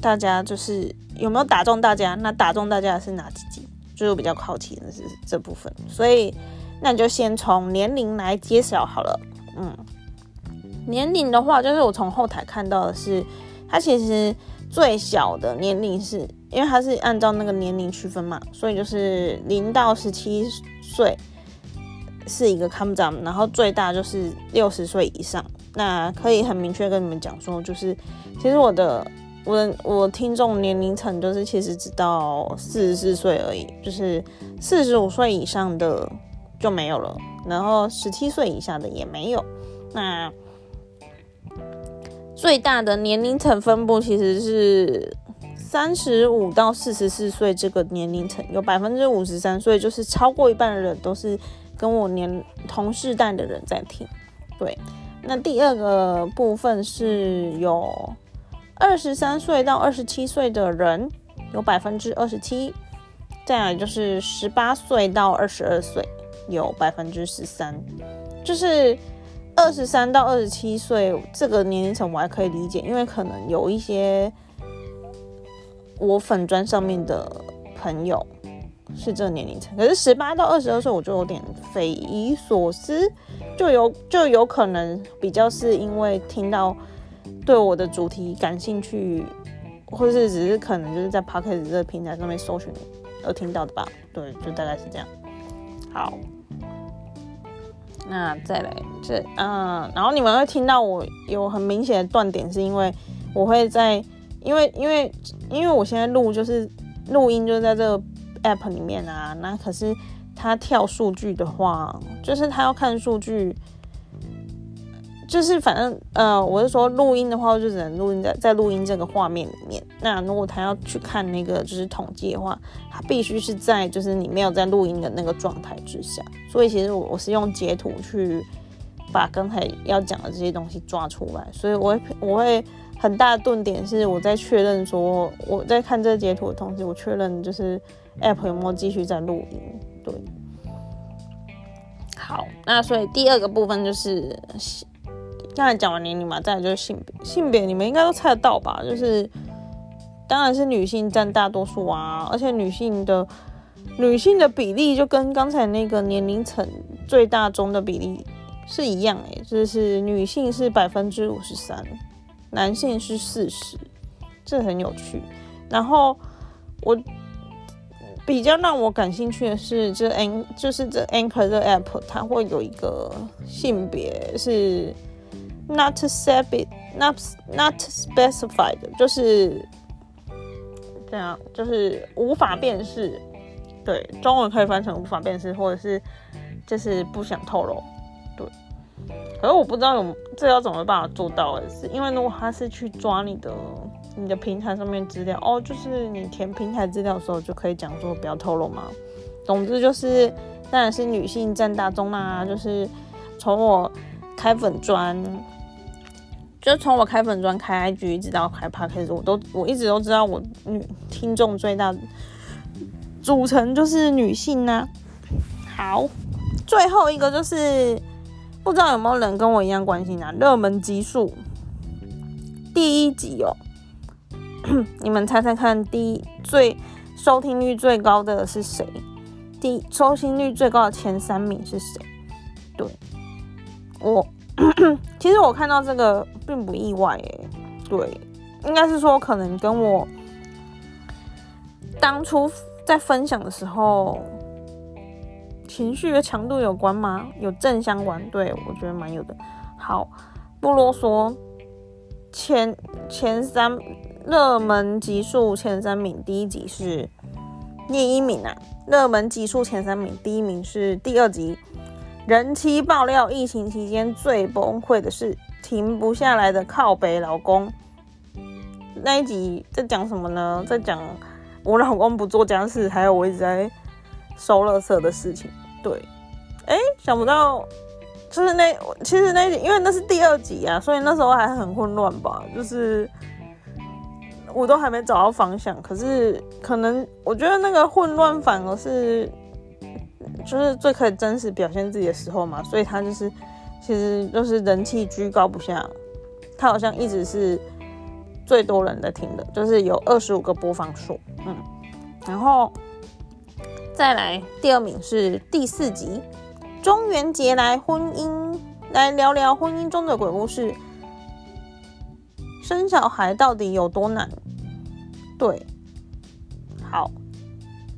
大家就是有没有打中大家？那打中大家的是哪几集？就是比较好奇的是这部分，所以那你就先从年龄来揭晓好了，嗯。年龄的话，就是我从后台看到的是，它其实最小的年龄是因为它是按照那个年龄区分嘛，所以就是零到十七岁是一个 come down，然后最大就是六十岁以上。那可以很明确跟你们讲说，就是其实我的我的我听众年龄层就是其实只到四十四岁而已，就是四十五岁以上的就没有了，然后十七岁以下的也没有。那最大的年龄层分布其实是三十五到四十四岁这个年龄层，有百分之五十三所以，就是超过一半的人都是跟我年同世代的人在听。对，那第二个部分是有二十三岁到二十七岁的人，有百分之二十七，再来就是十八岁到二十二岁，有百分之十三，就是。二十三到二十七岁这个年龄层我还可以理解，因为可能有一些我粉砖上面的朋友是这个年龄层，可是十八到二十二岁我就有点匪夷所思，就有就有可能比较是因为听到对我的主题感兴趣，或是只是可能就是在 p o c k e t 这个平台上面搜寻而听到的吧，对，就大概是这样。好。那再来这，嗯，然后你们会听到我有很明显的断点，是因为我会在，因为因为因为我现在录就是录音就在这个 app 里面啊，那可是它跳数据的话，就是它要看数据。就是反正呃，我是说录音的话，就只能录音在在录音这个画面里面。那如果他要去看那个就是统计的话，他必须是在就是你没有在录音的那个状态之下。所以其实我我是用截图去把刚才要讲的这些东西抓出来。所以我会我会很大的顿点是我在确认说我在看这个截图的同时，我确认就是 app 有没有继续在录音。对，好，那所以第二个部分就是。刚才讲完年龄嘛，再来就是性别。性别你们应该都猜得到吧？就是，当然是女性占大多数啊，而且女性的女性的比例就跟刚才那个年龄层最大中的比例是一样诶，就是女性是百分之五十三，男性是四十，这很有趣。然后我比较让我感兴趣的是，这 An 就是这 Anchor 的 App 它会有一个性别是。Not specified, not not specified，就是这样，就是无法辨识。对，中文可以翻成无法辨识，或者是就是不想透露。对，可是我不知道有这要怎么办法做到的是，因为如果他是去抓你的你的平台上面资料，哦，就是你填平台资料的时候就可以讲说不要透露嘛。总之就是，当然是女性占大宗啦。就是从我开粉砖。就从我开粉专、开 IG 一直到开 Podcast，我都我一直都知道我女听众最大组成就是女性呢。好，最后一个就是不知道有没有人跟我一样关心啊？热门集数第一集哦，你们猜猜看，第一最收听率最高的是谁？第收听率最高的前三名是谁？对我，其实我看到这个并不意外诶。对，应该是说可能跟我当初在分享的时候情绪的强度有关吗？有正相关？对我觉得蛮有的。好，不啰嗦，前前三热门集数前三名，第一集是聂一名啊。热门集数前三名，第一名是第二集。人妻爆料，疫情期间最崩溃的是停不下来的靠北老公。那一集在讲什么呢？在讲我老公不做家事，还有我一直在收垃圾的事情。对，哎，想不到，就是那其实那，因为那是第二集啊，所以那时候还很混乱吧，就是。我都还没找到方向，可是可能我觉得那个混乱反而是，就是最可以真实表现自己的时候嘛，所以他就是其实就是人气居高不下，他好像一直是最多人在听的，就是有二十五个播放数，嗯，然后再来第二名是第四集中元节来婚姻来聊聊婚姻中的鬼故事。生小孩到底有多难？对，好，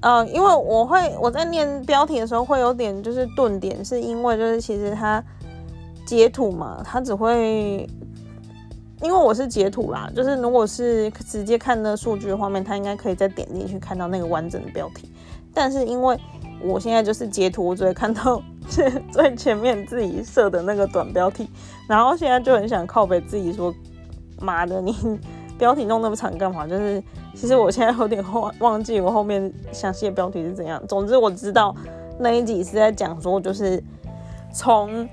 呃，因为我会我在念标题的时候会有点就是顿点，是因为就是其实它截图嘛，它只会因为我是截图啦，就是如果是直接看那数据画面，它应该可以再点进去看到那个完整的标题。但是因为我现在就是截图，我只会看到 最前面自己设的那个短标题，然后现在就很想靠北自己说。妈的，你 标题弄那么长干嘛？就是其实我现在有点忘忘记我后面详细的标题是怎样。总之我知道那一集是在讲说，就是从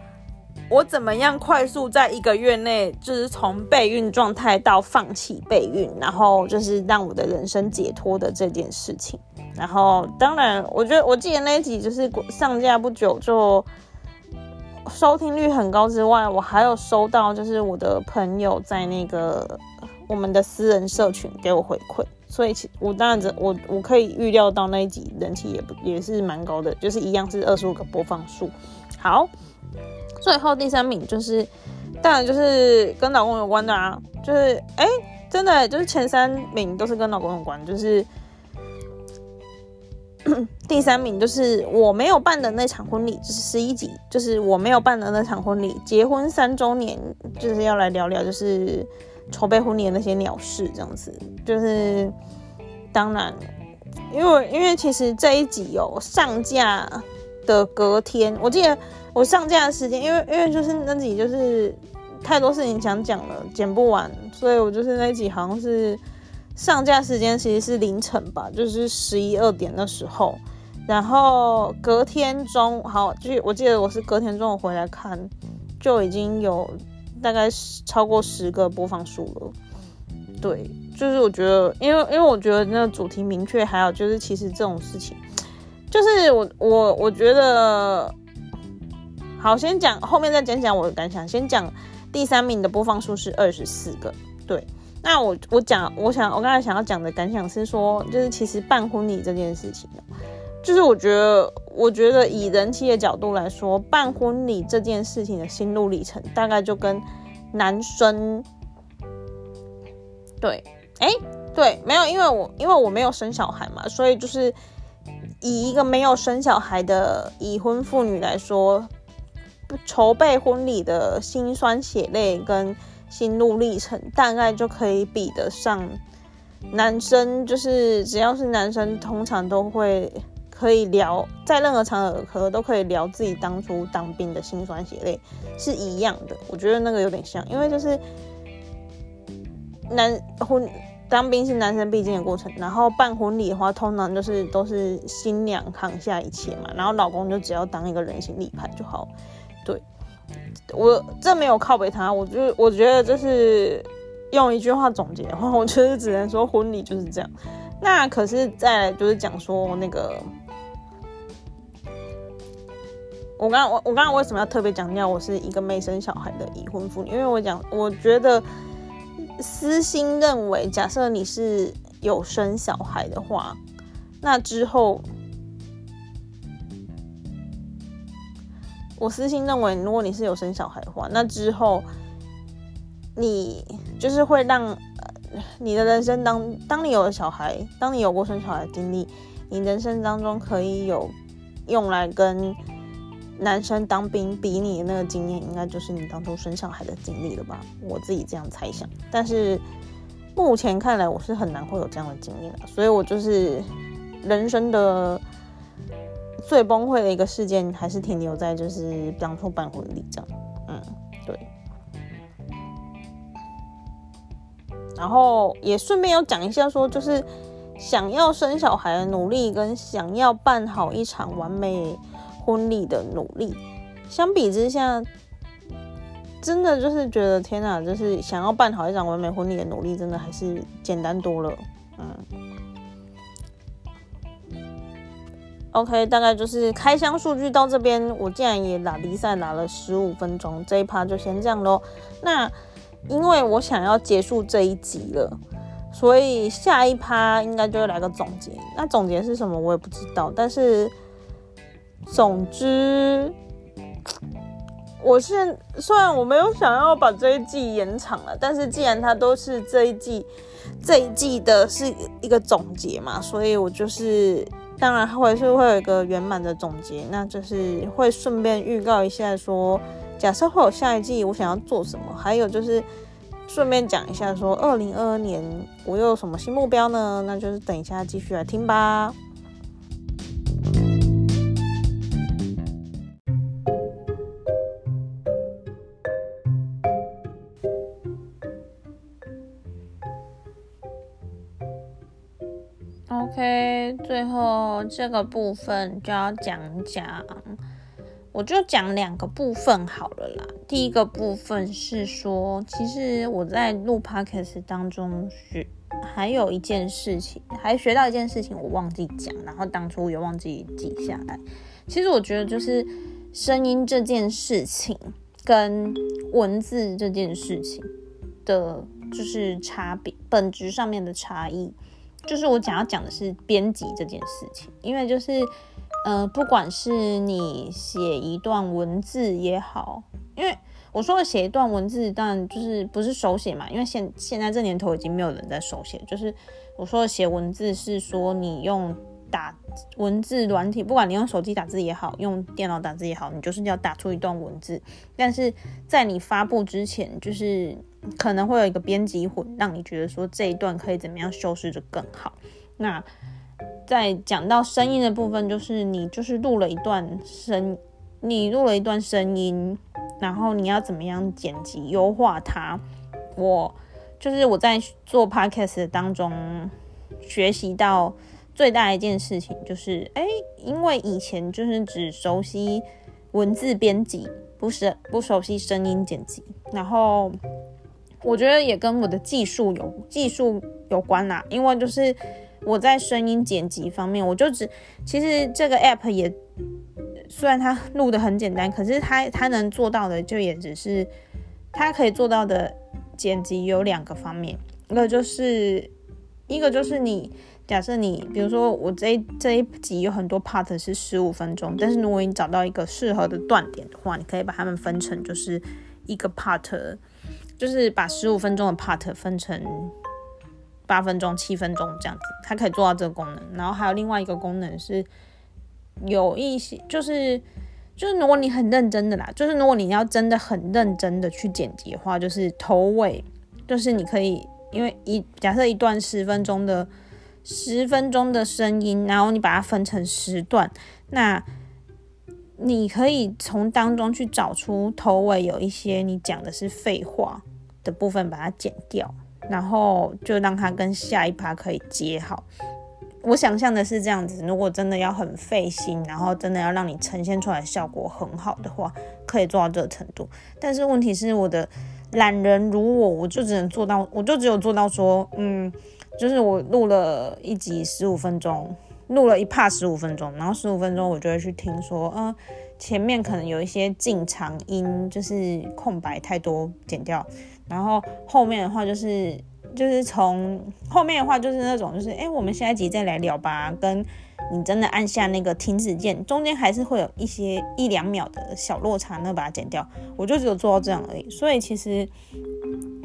我怎么样快速在一个月内，就是从备孕状态到放弃备孕，然后就是让我的人生解脱的这件事情。然后当然，我觉得我记得那一集就是上架不久就。收听率很高之外，我还有收到就是我的朋友在那个我们的私人社群给我回馈，所以其我当然我我可以预料到那一集人气也不也是蛮高的，就是一样是二十五个播放数。好，最后第三名就是当然就是跟老公有关的啊，就是哎真的就是前三名都是跟老公有关，就是。第三名就是我没有办的那场婚礼，就是十一集，就是我没有办的那场婚礼，结婚三周年，就是要来聊聊，就是筹备婚礼的那些鸟事，这样子。就是当然，因为因为其实这一集有上架的隔天，我记得我上架的时间，因为因为就是那集就是太多事情想讲了，剪不完，所以我就是那集好像是。上架时间其实是凌晨吧，就是十一二点的时候，然后隔天中好，就是我记得我是隔天中午回来看，就已经有大概超过十个播放数了。对，就是我觉得，因为因为我觉得那个主题明确，还有就是其实这种事情，就是我我我觉得，好，先讲后面再讲讲我的感想，先讲第三名的播放数是二十四个，对。那我我讲，我想我刚才想要讲的感想是说，就是其实办婚礼这件事情，就是我觉得，我觉得以人妻的角度来说，办婚礼这件事情的心路历程，大概就跟男生，对，哎，对，没有，因为我因为我没有生小孩嘛，所以就是以一个没有生小孩的已婚妇女来说，筹备婚礼的辛酸血泪跟。心路历程大概就可以比得上男生，就是只要是男生，通常都会可以聊，在任何场合都可以聊自己当初当兵的辛酸血泪是一样的。我觉得那个有点像，因为就是男婚当兵是男生必经的过程，然后办婚礼的话，通常就是都是新娘扛下一切嘛，然后老公就只要当一个人形立牌就好，对。我这没有靠北他，我就我觉得就是用一句话总结的话，我觉得只能说婚礼就是这样。那可是再就是讲说那个，我刚我我刚刚为什么要特别强调我是一个没生小孩的已婚妇女？因为我讲我觉得私心认为，假设你是有生小孩的话，那之后。我私心认为，如果你是有生小孩的话，那之后你就是会让你的人生当当你有了小孩，当你有过生小孩经历，你人生当中可以有用来跟男生当兵比你那个经验，应该就是你当初生小孩的经历了吧？我自己这样猜想。但是目前看来，我是很难会有这样的经验的，所以我就是人生的。最崩溃的一个事件还是停留在就是当初办婚礼这样，嗯，对。然后也顺便要讲一下，说就是想要生小孩的努力跟想要办好一场完美婚礼的努力，相比之下，真的就是觉得天哪，就是想要办好一场完美婚礼的努力，真的还是简单多了，嗯。OK，大概就是开箱数据到这边，我竟然也打比赛打了十五分钟，这一趴就先这样喽。那因为我想要结束这一集了，所以下一趴应该就会来个总结。那总结是什么，我也不知道。但是总之，我是虽然我没有想要把这一季延长了，但是既然它都是这一季这一季的是一个总结嘛，所以我就是。当然，会是会有一个圆满的总结，那就是会顺便预告一下，说假设会有下一季，我想要做什么，还有就是顺便讲一下，说二零二二年我又有什么新目标呢？那就是等一下继续来听吧。这个部分就要讲讲，我就讲两个部分好了啦。第一个部分是说，其实我在录 Podcast 当中学，还有一件事情，还学到一件事情，我忘记讲，然后当初也忘记记下来。其实我觉得，就是声音这件事情跟文字这件事情的，就是差别，本质上面的差异。就是我想要讲的是编辑这件事情，因为就是，呃，不管是你写一段文字也好，因为我说的写一段文字，但就是不是手写嘛，因为现现在这年头已经没有人在手写，就是我说的写文字是说你用打文字软体，不管你用手机打字也好，用电脑打字也好，你就是要打出一段文字，但是在你发布之前，就是。可能会有一个编辑混，让你觉得说这一段可以怎么样修饰的更好。那在讲到声音的部分，就是你就是录了一段声，你录了一段声音，然后你要怎么样剪辑优化它？我就是我在做 podcast 当中学习到最大一件事情，就是哎，因为以前就是只熟悉文字编辑，不是不熟悉声音剪辑，然后。我觉得也跟我的技术有技术有关啦，因为就是我在声音剪辑方面，我就只其实这个 app 也虽然它录的很简单，可是它它能做到的就也只是它可以做到的剪辑有两个方面，一个就是一个就是你假设你比如说我这这一集有很多 part 是十五分钟，但是如果你找到一个适合的断点的话，你可以把它们分成就是一个 part。就是把十五分钟的 part 分成八分钟、七分钟这样子，它可以做到这个功能。然后还有另外一个功能是，有一些就是就是如果你很认真的啦，就是如果你要真的很认真的去剪辑的话，就是头尾，就是你可以因为一假设一段十分钟的十分钟的声音，然后你把它分成十段，那。你可以从当中去找出头尾有一些你讲的是废话的部分，把它剪掉，然后就让它跟下一趴可以接好。我想象的是这样子，如果真的要很费心，然后真的要让你呈现出来效果很好的话，可以做到这个程度。但是问题是，我的懒人如我，我就只能做到，我就只有做到说，嗯，就是我录了一集十五分钟，录了一 part 十五分钟，然后十五分钟我就会去听说，嗯，前面可能有一些进场音，就是空白太多，剪掉，然后后面的话就是就是从后面的话就是那种就是，哎，我们下一集再来聊吧，跟。你真的按下那个停止键，中间还是会有一些一两秒的小落差，那把它剪掉。我就只有做到这样而已。所以其实，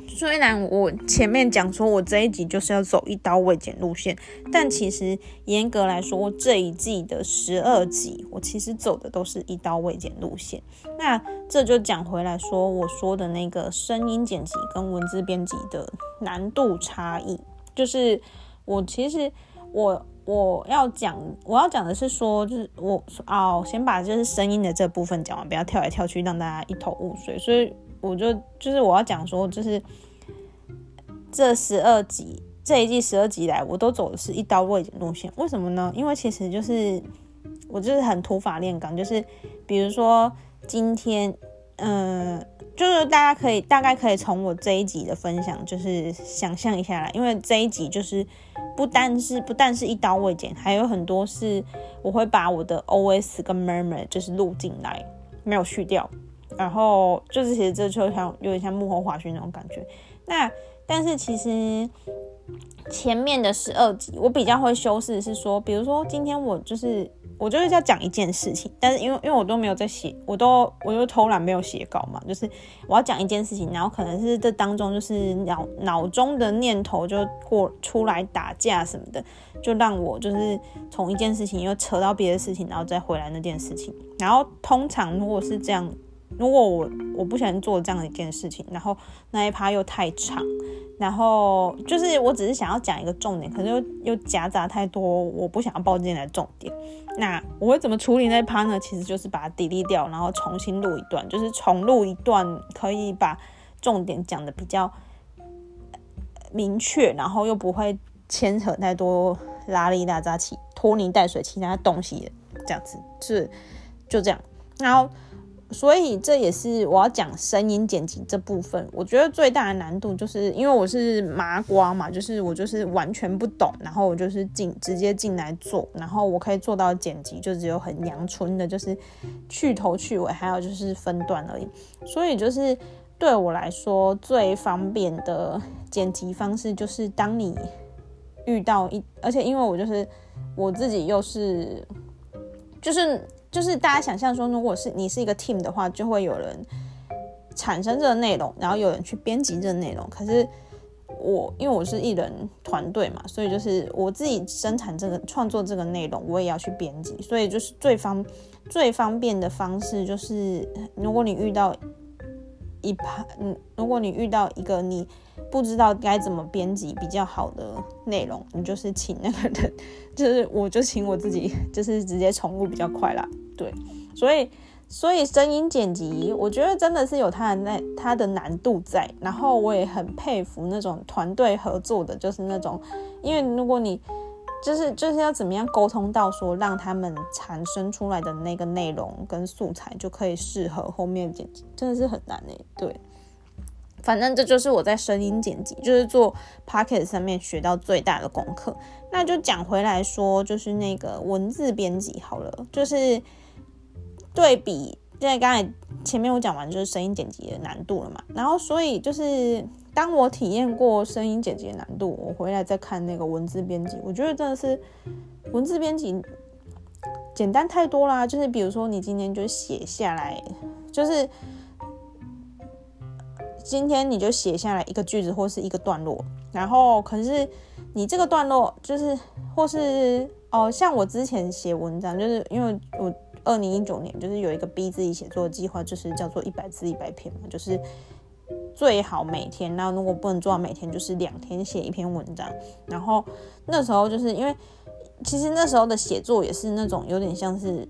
虽然我前面讲说我这一集就是要走一刀未剪路线，但其实严格来说，这一季的十二集，我其实走的都是一刀未剪路线。那这就讲回来说，我说的那个声音剪辑跟文字编辑的难度差异，就是我其实我。我要讲，我要讲的是说，就是我哦，先把就是声音的这部分讲完，不要跳来跳去，让大家一头雾水。所以我就就是我要讲说，就是这十二集这一季十二集来，我都走的是一刀未剪路线。为什么呢？因为其实就是我就是很土法炼钢，就是比如说今天，嗯。就是大家可以大概可以从我这一集的分享，就是想象一下来，因为这一集就是不单是不但是一刀未剪，还有很多是我会把我的 O S 跟 murmur 就是录进来，没有去掉，然后就是其实这就像有点像幕后花絮那种感觉。那但是其实前面的十二集我比较会修饰，是说，比如说今天我就是。我就是要讲一件事情，但是因为因为我都没有在写，我都我就偷懒没有写稿嘛，就是我要讲一件事情，然后可能是这当中就是脑脑中的念头就过出来打架什么的，就让我就是从一件事情又扯到别的事情，然后再回来那件事情。然后通常如果是这样，如果我我不想做这样的一件事情，然后那一趴又太长。然后就是，我只是想要讲一个重点，可是又又夹杂太多我不想要报进来的重点。那我会怎么处理那一趴呢？其实就是把它 delete 掉，然后重新录一段，就是重录一段，可以把重点讲的比较明确，然后又不会牵扯太多拉里拉扎其拖泥带水其他东西，这样子是就这样，然后。所以这也是我要讲声音剪辑这部分，我觉得最大的难度就是因为我是麻瓜嘛，就是我就是完全不懂，然后我就是进直接进来做，然后我可以做到剪辑就只有很阳春的，就是去头去尾，还有就是分段而已。所以就是对我来说最方便的剪辑方式，就是当你遇到一，而且因为我就是我自己又是就是。就是大家想象说，如果是你是一个 team 的话，就会有人产生这个内容，然后有人去编辑这个内容。可是我因为我是艺人团队嘛，所以就是我自己生产这个创作这个内容，我也要去编辑。所以就是最方最方便的方式，就是如果你遇到一盘，嗯，如果你遇到一个你。不知道该怎么编辑比较好的内容，你就是请那个人，就是我就请我自己，就是直接重录比较快啦。对，所以所以声音剪辑，我觉得真的是有它的那它的难度在。然后我也很佩服那种团队合作的，就是那种，因为如果你就是就是要怎么样沟通到说让他们产生出来的那个内容跟素材就可以适合后面剪辑，真的是很难诶。对。反正这就是我在声音剪辑，就是做 p o c k e t 上面学到最大的功课。那就讲回来说，就是那个文字编辑好了，就是对比，因为刚才前面我讲完就是声音剪辑的难度了嘛。然后所以就是当我体验过声音剪辑的难度，我回来再看那个文字编辑，我觉得真的是文字编辑简单太多啦。就是比如说你今天就写下来，就是。今天你就写下来一个句子或是一个段落，然后可是你这个段落就是或是哦，像我之前写文章，就是因为我二零一九年就是有一个逼自己写作的计划，就是叫做一百字一百篇嘛，就是最好每天，那如果不能做到每天，就是两天写一篇文章。然后那时候就是因为其实那时候的写作也是那种有点像是。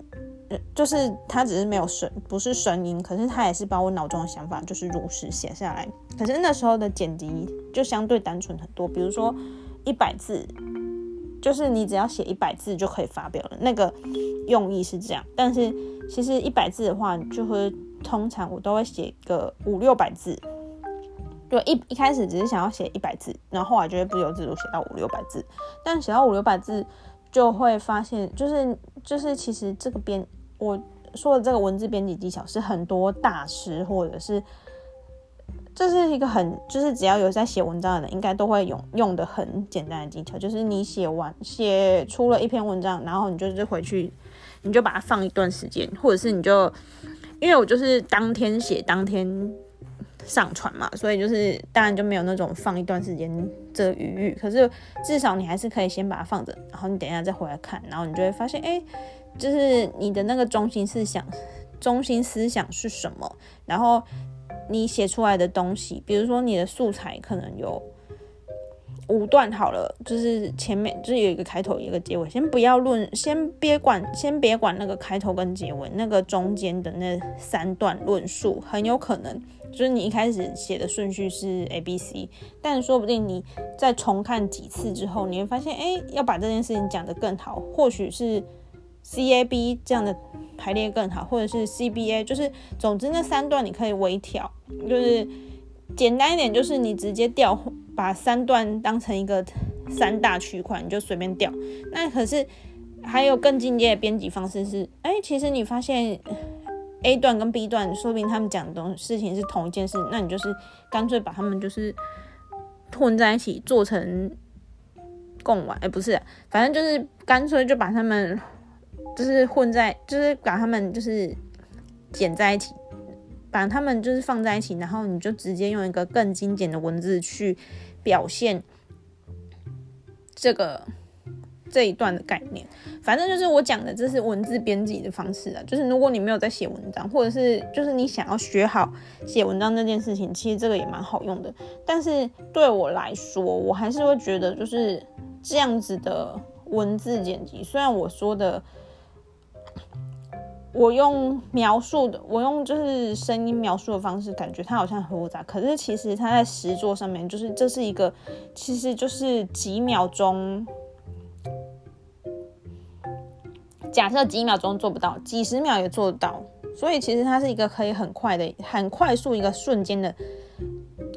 就是他只是没有声，不是声音，可是他也是把我脑中的想法就是如实写下来。可是那时候的剪辑就相对单纯很多，比如说一百字，就是你只要写一百字就可以发表了，那个用意是这样。但是其实一百字的话，就会通常我都会写个五六百字，就一一开始只是想要写一百字，然后后来就会不由自主写到五六百字，但写到五六百字就会发现，就是就是其实这个编我说的这个文字编辑技巧是很多大师或者是这是一个很就是只要有在写文章的人应该都会用用的很简单的技巧，就是你写完写出了一篇文章，然后你就是回去你就把它放一段时间，或者是你就因为我就是当天写当天。上传嘛，所以就是当然就没有那种放一段时间这余裕，可是至少你还是可以先把它放着，然后你等一下再回来看，然后你就会发现，哎，就是你的那个中心思想，中心思想是什么？然后你写出来的东西，比如说你的素材可能有五段好了，就是前面就是有一个开头，一个结尾，先不要论，先别管，先别管那个开头跟结尾，那个中间的那三段论述，很有可能。就是你一开始写的顺序是 A B C，但说不定你再重看几次之后，你会发现，哎，要把这件事情讲得更好，或许是 C A B 这样的排列更好，或者是 C B A，就是总之那三段你可以微调，就是简单一点，就是你直接调，把三段当成一个三大区块，你就随便调。那可是还有更进阶的编辑方式是，哎，其实你发现。A 段跟 B 段，说明他们讲的东事情是同一件事，那你就是干脆把他们就是混在一起做成共玩，哎，不是，反正就是干脆就把他们就是混在，就是把他们就是剪在一起，把他们就是放在一起，然后你就直接用一个更精简的文字去表现这个。这一段的概念，反正就是我讲的，这是文字编辑的方式啊。就是如果你没有在写文章，或者是就是你想要学好写文章这件事情，其实这个也蛮好用的。但是对我来说，我还是会觉得就是这样子的文字剪辑，虽然我说的，我用描述的，我用就是声音描述的方式，感觉它好像很复杂，可是其实它在实作上面，就是这是一个，其实就是几秒钟。假设几秒钟做不到，几十秒也做得到，所以其实它是一个可以很快的、很快速一个瞬间的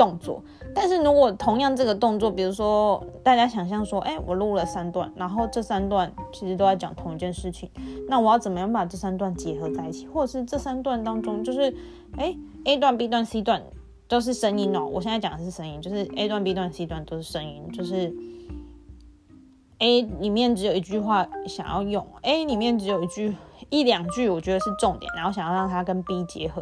动作。但是如果同样这个动作，比如说大家想象说，哎，我录了三段，然后这三段其实都在讲同一件事情，那我要怎么样把这三段结合在一起？或者是这三段当中，就是哎，A 段、B 段、C 段都是声音哦。我现在讲的是声音，就是 A 段、B 段、C 段都是声音，就是。A 里面只有一句话想要用，A 里面只有一句一两句，我觉得是重点，然后想要让它跟 B 结合。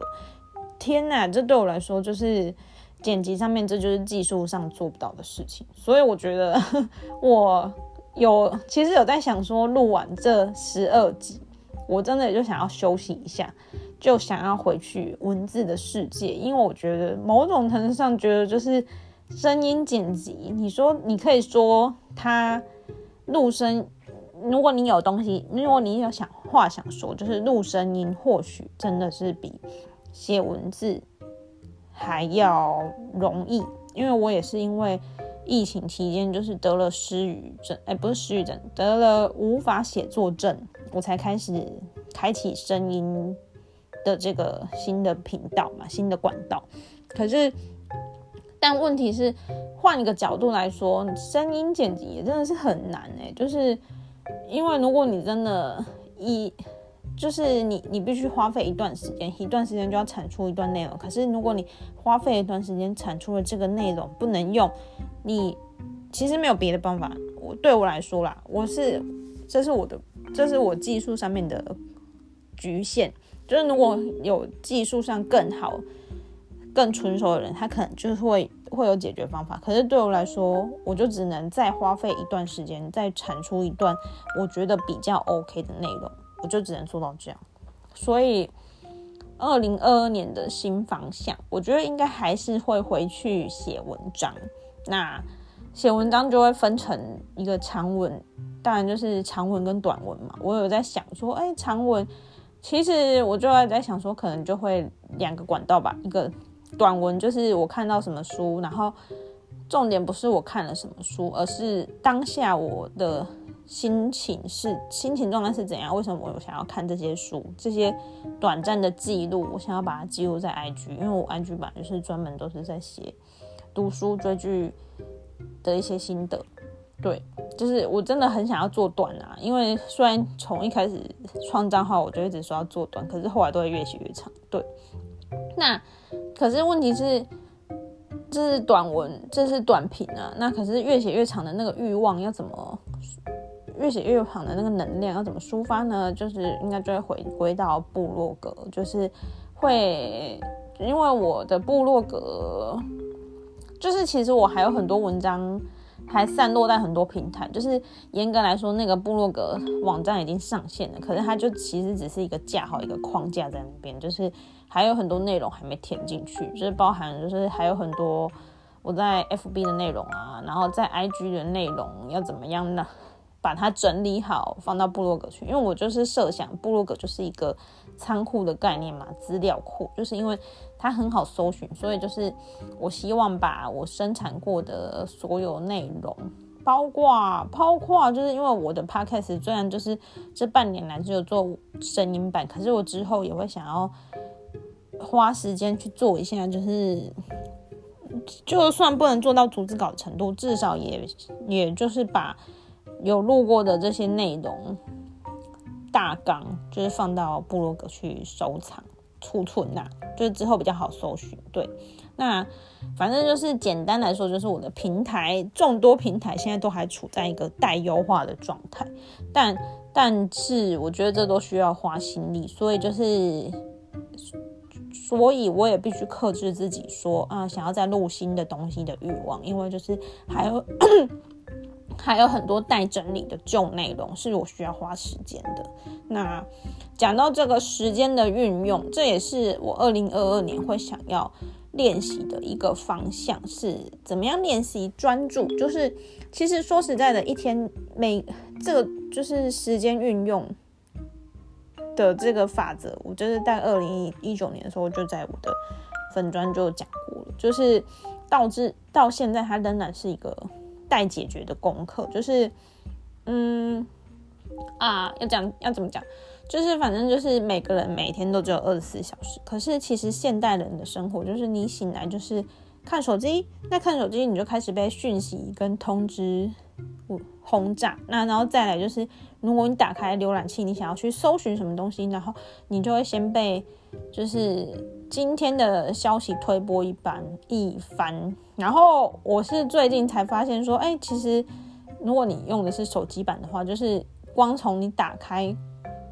天哪，这对我来说就是剪辑上面，这就是技术上做不到的事情。所以我觉得 我有其实有在想说，录完这十二集，我真的也就想要休息一下，就想要回去文字的世界，因为我觉得某种程度上觉得就是声音剪辑，你说你可以说它。录声，如果你有东西，如果你有想话想说，就是录声音，或许真的是比写文字还要容易。因为我也是因为疫情期间就是得了失语症，哎，不是失语症，得了无法写作症，我才开始开启声音的这个新的频道嘛，新的管道。可是。但问题是，换一个角度来说，声音剪辑也真的是很难哎，就是因为如果你真的，一就是你你必须花费一段时间，一段时间就要产出一段内容。可是如果你花费一段时间产出了这个内容不能用，你其实没有别的办法。我对我来说啦，我是这是我的，这是我技术上面的局限。就是如果有技术上更好。更成熟的人，他可能就是会会有解决方法。可是对我来说，我就只能再花费一段时间，再产出一段我觉得比较 OK 的内容，我就只能做到这样。所以，二零二二年的新方向，我觉得应该还是会回去写文章。那写文章就会分成一个长文，当然就是长文跟短文嘛。我有在想说，哎，长文其实我就在想说，可能就会两个管道吧，一个。短文就是我看到什么书，然后重点不是我看了什么书，而是当下我的心情是心情状态是怎样？为什么我想要看这些书？这些短暂的记录，我想要把它记录在 IG，因为我 IG 版就是专门都是在写读书追剧的一些心得。对，就是我真的很想要做短啊，因为虽然从一开始创账号我就一直说要做短，可是后来都会越写越长。对，那可是问题是，这是短文，这是短评啊。那可是越写越长的那个欲望要怎么，越写越好的那个能量要怎么抒发呢？就是应该就会回归到部落格，就是会因为我的部落格，就是其实我还有很多文章。还散落在很多平台，就是严格来说，那个部落格网站已经上线了，可是它就其实只是一个架好一个框架在那边，就是还有很多内容还没填进去，就是包含就是还有很多我在 FB 的内容啊，然后在 IG 的内容要怎么样呢？把它整理好放到部落格去，因为我就是设想部落格就是一个仓库的概念嘛，资料库，就是因为。它很好搜寻，所以就是我希望把我生产过的所有内容，包括包括，就是因为我的 podcast 虽然就是这半年来只有做声音版，可是我之后也会想要花时间去做一下，就是就算不能做到逐字稿程度，至少也也就是把有录过的这些内容大纲，就是放到部落格去收藏。储存呐，就是之后比较好搜寻。对，那反正就是简单来说，就是我的平台众多平台现在都还处在一个待优化的状态，但但是我觉得这都需要花心力，所以就是，所以我也必须克制自己说啊，想要再录新的东西的欲望，因为就是还有。还有很多待整理的旧内容是我需要花时间的。那讲到这个时间的运用，这也是我二零二二年会想要练习的一个方向，是怎么样练习专注。就是其实说实在的，一天每这个就是时间运用的这个法则，我就是在二零一九年的时候就在我的粉砖就讲过了，就是导致到现在它仍然是一个。待解决的功课就是，嗯啊，要讲要怎么讲，就是反正就是每个人每天都只有二十四小时，可是其实现代人的生活就是你醒来就是看手机，那看手机你就开始被讯息跟通知轰炸，那然后再来就是如果你打开浏览器，你想要去搜寻什么东西，然后你就会先被就是今天的消息推播一般一番。然后我是最近才发现说，哎，其实如果你用的是手机版的话，就是光从你打开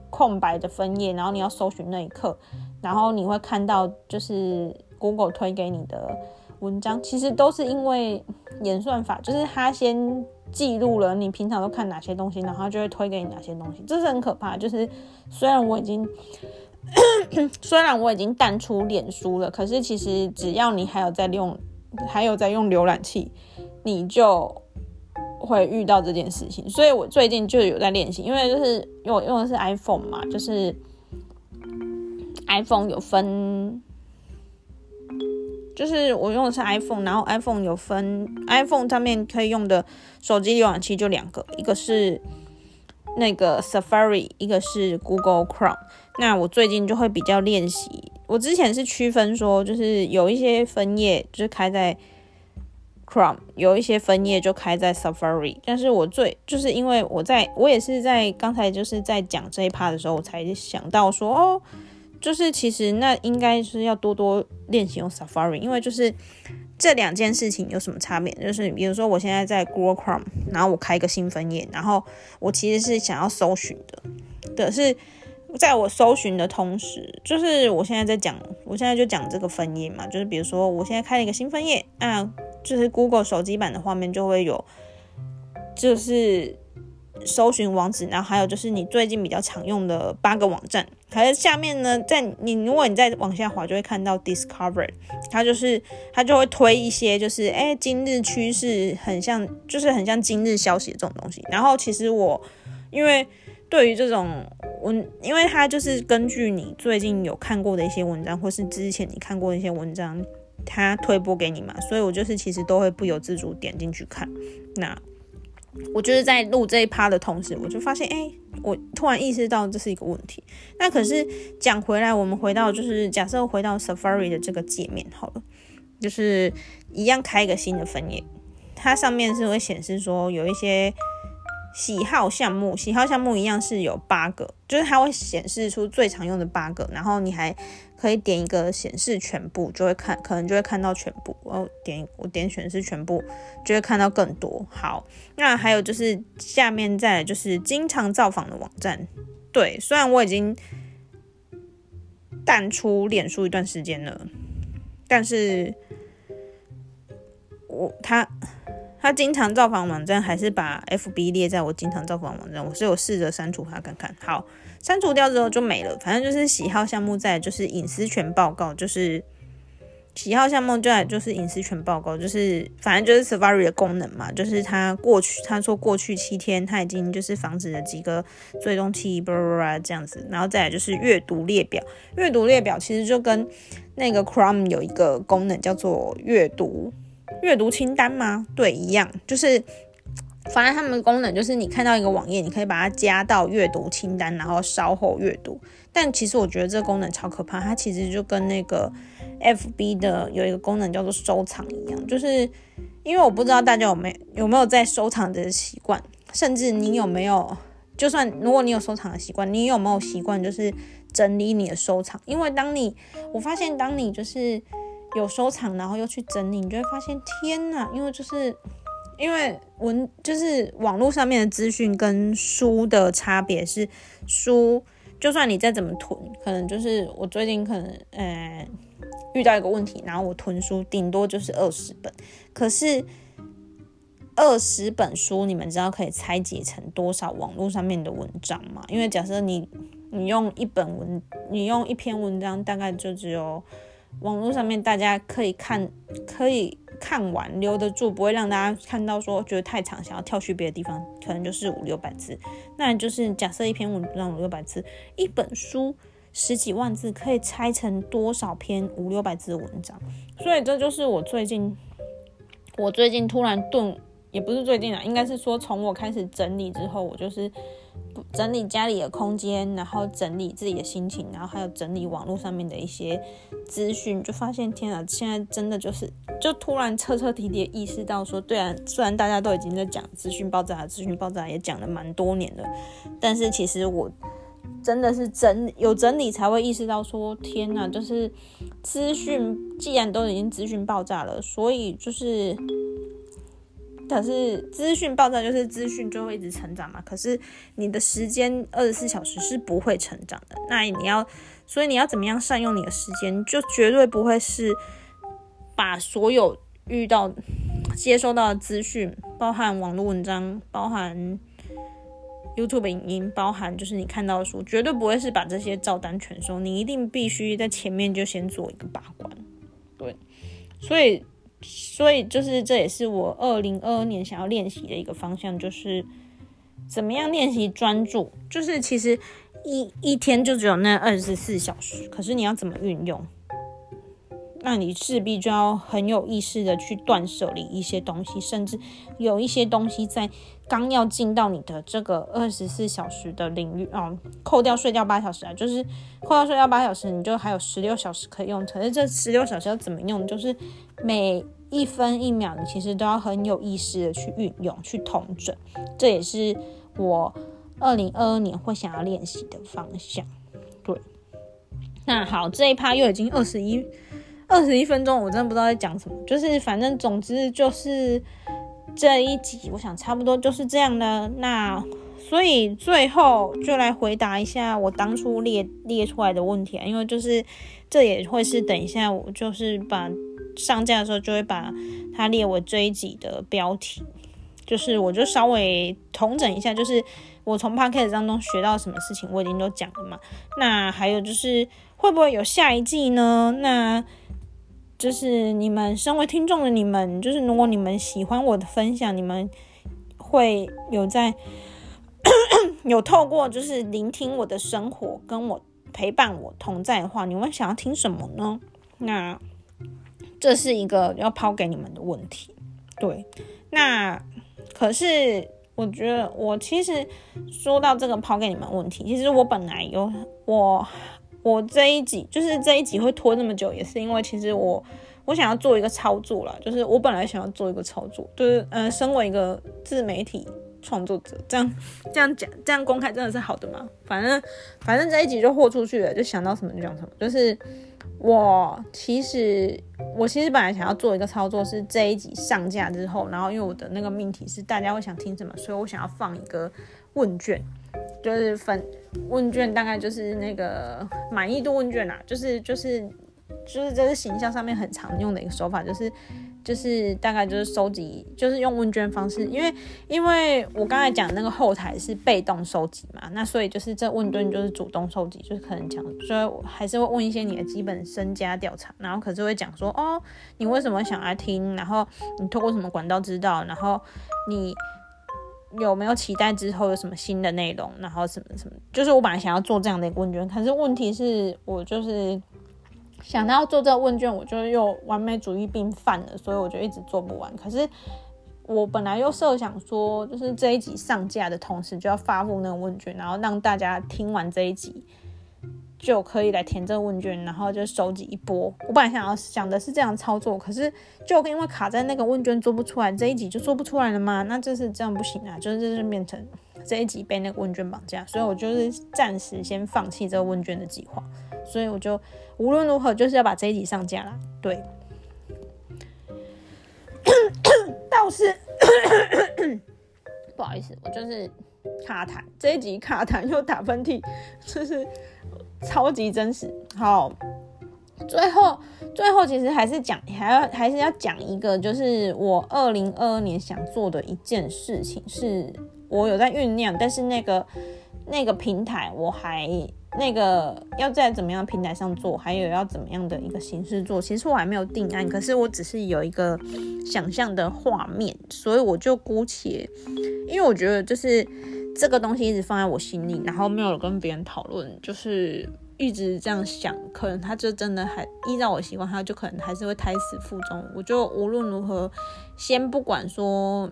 空白的分页，然后你要搜寻那一刻，然后你会看到就是 Google 推给你的文章，其实都是因为演算法，就是它先记录了你平常都看哪些东西，然后就会推给你哪些东西，这是很可怕。就是虽然我已经 虽然我已经淡出脸书了，可是其实只要你还有在用。还有在用浏览器，你就会遇到这件事情。所以我最近就有在练习，因为就是因为我用的是 iPhone 嘛，就是 iPhone 有分，就是我用的是 iPhone，然后 iPhone 有分，iPhone 上面可以用的手机浏览器就两个，一个是那个 Safari，一个是 Google Chrome。那我最近就会比较练习。我之前是区分说，就是有一些分页就是开在 Chrome，有一些分页就开在 Safari。但是我最就是因为我在我也是在刚才就是在讲这一 part 的时候，我才想到说，哦，就是其实那应该是要多多练习用 Safari，因为就是这两件事情有什么差别？就是比如说我现在在 Google Chrome，然后我开一个新分页，然后我其实是想要搜寻的，的是。在我搜寻的同时，就是我现在在讲，我现在就讲这个分页嘛，就是比如说我现在开了一个新分页，啊，就是 Google 手机版的画面就会有，就是搜寻网址，然后还有就是你最近比较常用的八个网站，还有下面呢，在你如果你再往下滑，就会看到 Discover，它就是它就会推一些就是哎今日趋势很像，就是很像今日消息这种东西，然后其实我因为。对于这种文，因为它就是根据你最近有看过的一些文章，或是之前你看过的一些文章，它推播给你嘛，所以我就是其实都会不由自主点进去看。那我就是在录这一趴的同时，我就发现，哎，我突然意识到这是一个问题。那可是讲回来，我们回到就是假设回到 Safari 的这个界面好了。就是一样开一个新的分页，它上面是会显示说有一些喜好项目，喜好项目一样是有八个，就是它会显示出最常用的八个，然后你还可以点一个显示全部，就会看，可能就会看到全部。我点我点显示全部，就会看到更多。好，那还有就是下面再就是经常造访的网站，对，虽然我已经淡出脸书一段时间了，但是。我他他经常造访网站，还是把 FB 列在我经常造访网站。我是有试着删除它看看，好，删除掉之后就没了。反正就是喜好项目在，就是隐私权报告，就是喜好项目在，就是隐私权报告，就是反正就是 Safari 的功能嘛。就是他过去他说过去七天他已经就是防止了几个追踪器，这样子。然后再来就是阅读列表，阅读列表其实就跟那个 Chrome 有一个功能叫做阅读。阅读清单吗？对，一样，就是反正他们的功能就是你看到一个网页，你可以把它加到阅读清单，然后稍后阅读。但其实我觉得这个功能超可怕，它其实就跟那个 FB 的有一个功能叫做收藏一样，就是因为我不知道大家有没有没有在收藏的习惯，甚至你有没有，就算如果你有收藏的习惯，你有没有习惯就是整理你的收藏？因为当你我发现当你就是有收藏，然后又去整理，你就会发现，天呐！因为就是因为文就是网络上面的资讯跟书的差别是，书就算你再怎么囤，可能就是我最近可能呃遇到一个问题，然后我囤书顶多就是二十本，可是二十本书，你们知道可以拆解成多少网络上面的文章吗？因为假设你你用一本文，你用一篇文章，大概就只有。网络上面大家可以看，可以看完留得住，不会让大家看到说觉得太长，想要跳去别的地方，可能就是五六百字。那就是假设一篇文章五六百字，一本书十几万字，可以拆成多少篇五六百字的文章？所以这就是我最近，我最近突然顿，也不是最近啊，应该是说从我开始整理之后，我就是。整理家里的空间，然后整理自己的心情，然后还有整理网络上面的一些资讯，就发现天啊，现在真的就是就突然彻彻底底意识到说，对啊，虽然大家都已经在讲资讯爆炸，资讯爆炸也讲了蛮多年了，但是其实我真的是整有整理才会意识到说，天呐，就是资讯既然都已经资讯爆炸了，所以就是。可是资讯爆炸就是资讯就会一直成长嘛，可是你的时间二十四小时是不会成长的。那你要，所以你要怎么样善用你的时间，就绝对不会是把所有遇到、接收到的资讯，包含网络文章、包含 YouTube 影音、包含就是你看到的书，绝对不会是把这些照单全收。你一定必须在前面就先做一个把关，对，所以。所以就是这也是我二零二二年想要练习的一个方向，就是怎么样练习专注。就是其实一一天就只有那二十四小时，可是你要怎么运用？那你势必就要很有意识的去断舍离一些东西，甚至有一些东西在刚要进到你的这个二十四小时的领域哦，扣掉睡觉八小时啊，就是扣掉睡觉八小时，你就还有十六小时可以用。可是这十六小时要怎么用？就是每一分一秒，你其实都要很有意识的去运用、去统整。这也是我二零二二年会想要练习的方向。对，那好，这一趴又已经二十一。二十一分钟，我真的不知道在讲什么。就是反正总之就是这一集，我想差不多就是这样的。那所以最后就来回答一下我当初列列出来的问题啊，因为就是这也会是等一下我就是把上架的时候就会把它列为这一集的标题。就是我就稍微统整一下，就是我从 podcast 当中学到什么事情，我已经都讲了嘛。那还有就是会不会有下一季呢？那就是你们身为听众的你们，就是如果你们喜欢我的分享，你们会有在有透过就是聆听我的生活，跟我陪伴我同在的话，你们想要听什么呢？那这是一个要抛给你们的问题。对，那可是我觉得我其实说到这个抛给你们问题，其实我本来有我。我这一集就是这一集会拖那么久，也是因为其实我我想要做一个操作啦，就是我本来想要做一个操作，就是呃，身为一个自媒体创作者，这样这样讲，这样公开真的是好的吗？反正反正这一集就豁出去了，就想到什么就讲什么，就是。我其实，我其实本来想要做一个操作，是这一集上架之后，然后因为我的那个命题是大家会想听什么，所以我想要放一个问卷，就是分问卷，大概就是那个满意度问卷啊，就是就是就是这是形象上面很常用的一个手法，就是。就是大概就是收集，就是用问卷方式，因为因为我刚才讲那个后台是被动收集嘛，那所以就是这问卷就是主动收集，就是可能讲，所以还是会问一些你的基本身家调查，然后可是会讲说，哦，你为什么想来听，然后你透过什么管道知道，然后你有没有期待之后有什么新的内容，然后什么什么，就是我本来想要做这样的一个问卷，可是问题是我就是。想到做这个问卷，我就又完美主义病犯了，所以我就一直做不完。可是我本来又设想说，就是这一集上架的同时就要发布那个问卷，然后让大家听完这一集就可以来填这个问卷，然后就收集一波。我本来想要想的是这样操作，可是就因为卡在那个问卷做不出来，这一集就做不出来了吗？那这是这样不行啊，就是这就变成这一集被那个问卷绑架，所以我就是暂时先放弃这个问卷的计划。所以我就无论如何就是要把这一集上架了。对，倒是 不好意思，我就是卡痰，这一集卡痰又打喷嚏，就是超级真实。好，最后最后其实还是讲，还要还是要讲一个，就是我二零二二年想做的一件事情，是我有在酝酿，但是那个那个平台我还。那个要在怎么样平台上做，还有要怎么样的一个形式做，其实我还没有定案，可是我只是有一个想象的画面，所以我就姑且，因为我觉得就是这个东西一直放在我心里，然后没有跟别人讨论，就是一直这样想，可能他就真的还依照我习惯，他就可能还是会胎死腹中。我就无论如何，先不管说。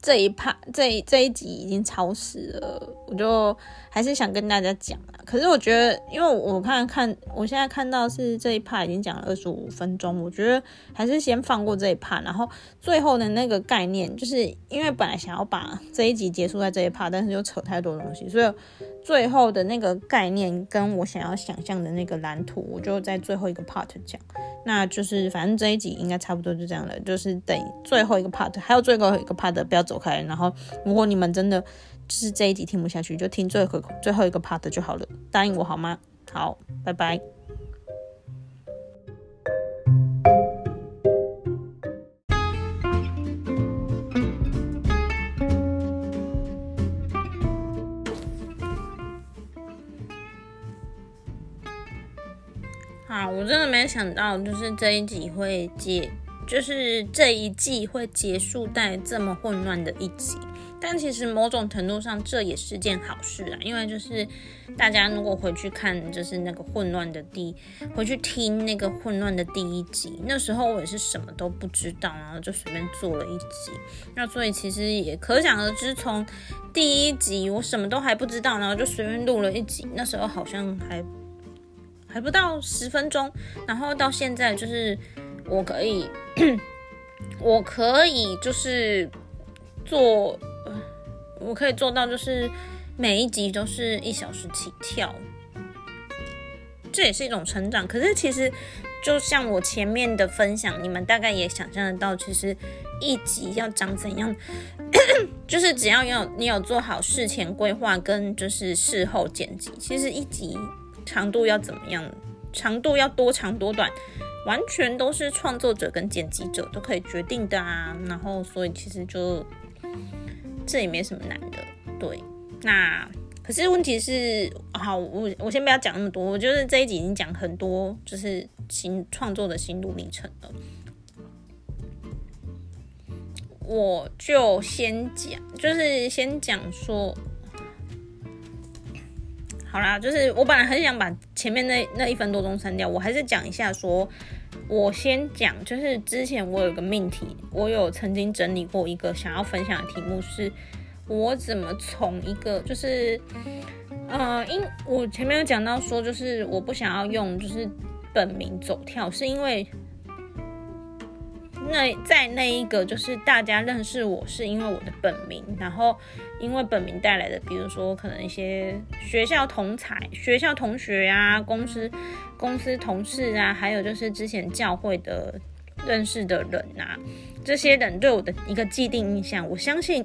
这一趴这这一集已经超时了，我就还是想跟大家讲啊。可是我觉得，因为我看看，我现在看到是这一趴已经讲了二十五分钟，我觉得还是先放过这一趴。然后最后的那个概念，就是因为本来想要把这一集结束在这一趴，但是又扯太多东西，所以。最后的那个概念跟我想要想象的那个蓝图，我就在最后一个 part 讲。那就是反正这一集应该差不多就这样了，就是等最后一个 part，还有最后一个 part 不要走开。然后如果你们真的就是这一集听不下去，就听最后最后一个 part 就好了，答应我好吗？好，拜拜。好我真的没想到，就是这一集会结，就是这一季会结束在这么混乱的一集。但其实某种程度上，这也是件好事啊，因为就是大家如果回去看，就是那个混乱的第，回去听那个混乱的第一集，那时候我也是什么都不知道，然后就随便做了一集。那所以其实也可想而知，从第一集我什么都还不知道，然后就随便录了一集，那时候好像还。还不到十分钟，然后到现在就是我可以，我可以就是做，我可以做到就是每一集都是一小时起跳，这也是一种成长。可是其实就像我前面的分享，你们大概也想象得到，其实一集要长怎样，就是只要有你有做好事前规划跟就是事后剪辑，其实一集。长度要怎么样？长度要多长多短，完全都是创作者跟剪辑者都可以决定的啊。然后，所以其实就这也没什么难的。对，那可是问题是，好，我我先不要讲那么多。我觉得这一集已经讲很多，就是新创作的心路历程了。我就先讲，就是先讲说。好啦，就是我本来很想把前面那那一分多钟删掉，我还是讲一下。说，我先讲，就是之前我有个命题，我有曾经整理过一个想要分享的题目，是我怎么从一个就是，呃，因我前面有讲到说，就是我不想要用就是本名走跳，是因为那在那一个就是大家认识我是因为我的本名，然后因为本名带来的，比如说可能一些学校同才、学校同学啊、公司公司同事啊，还有就是之前教会的认识的人啊，这些人对我的一个既定印象，我相信。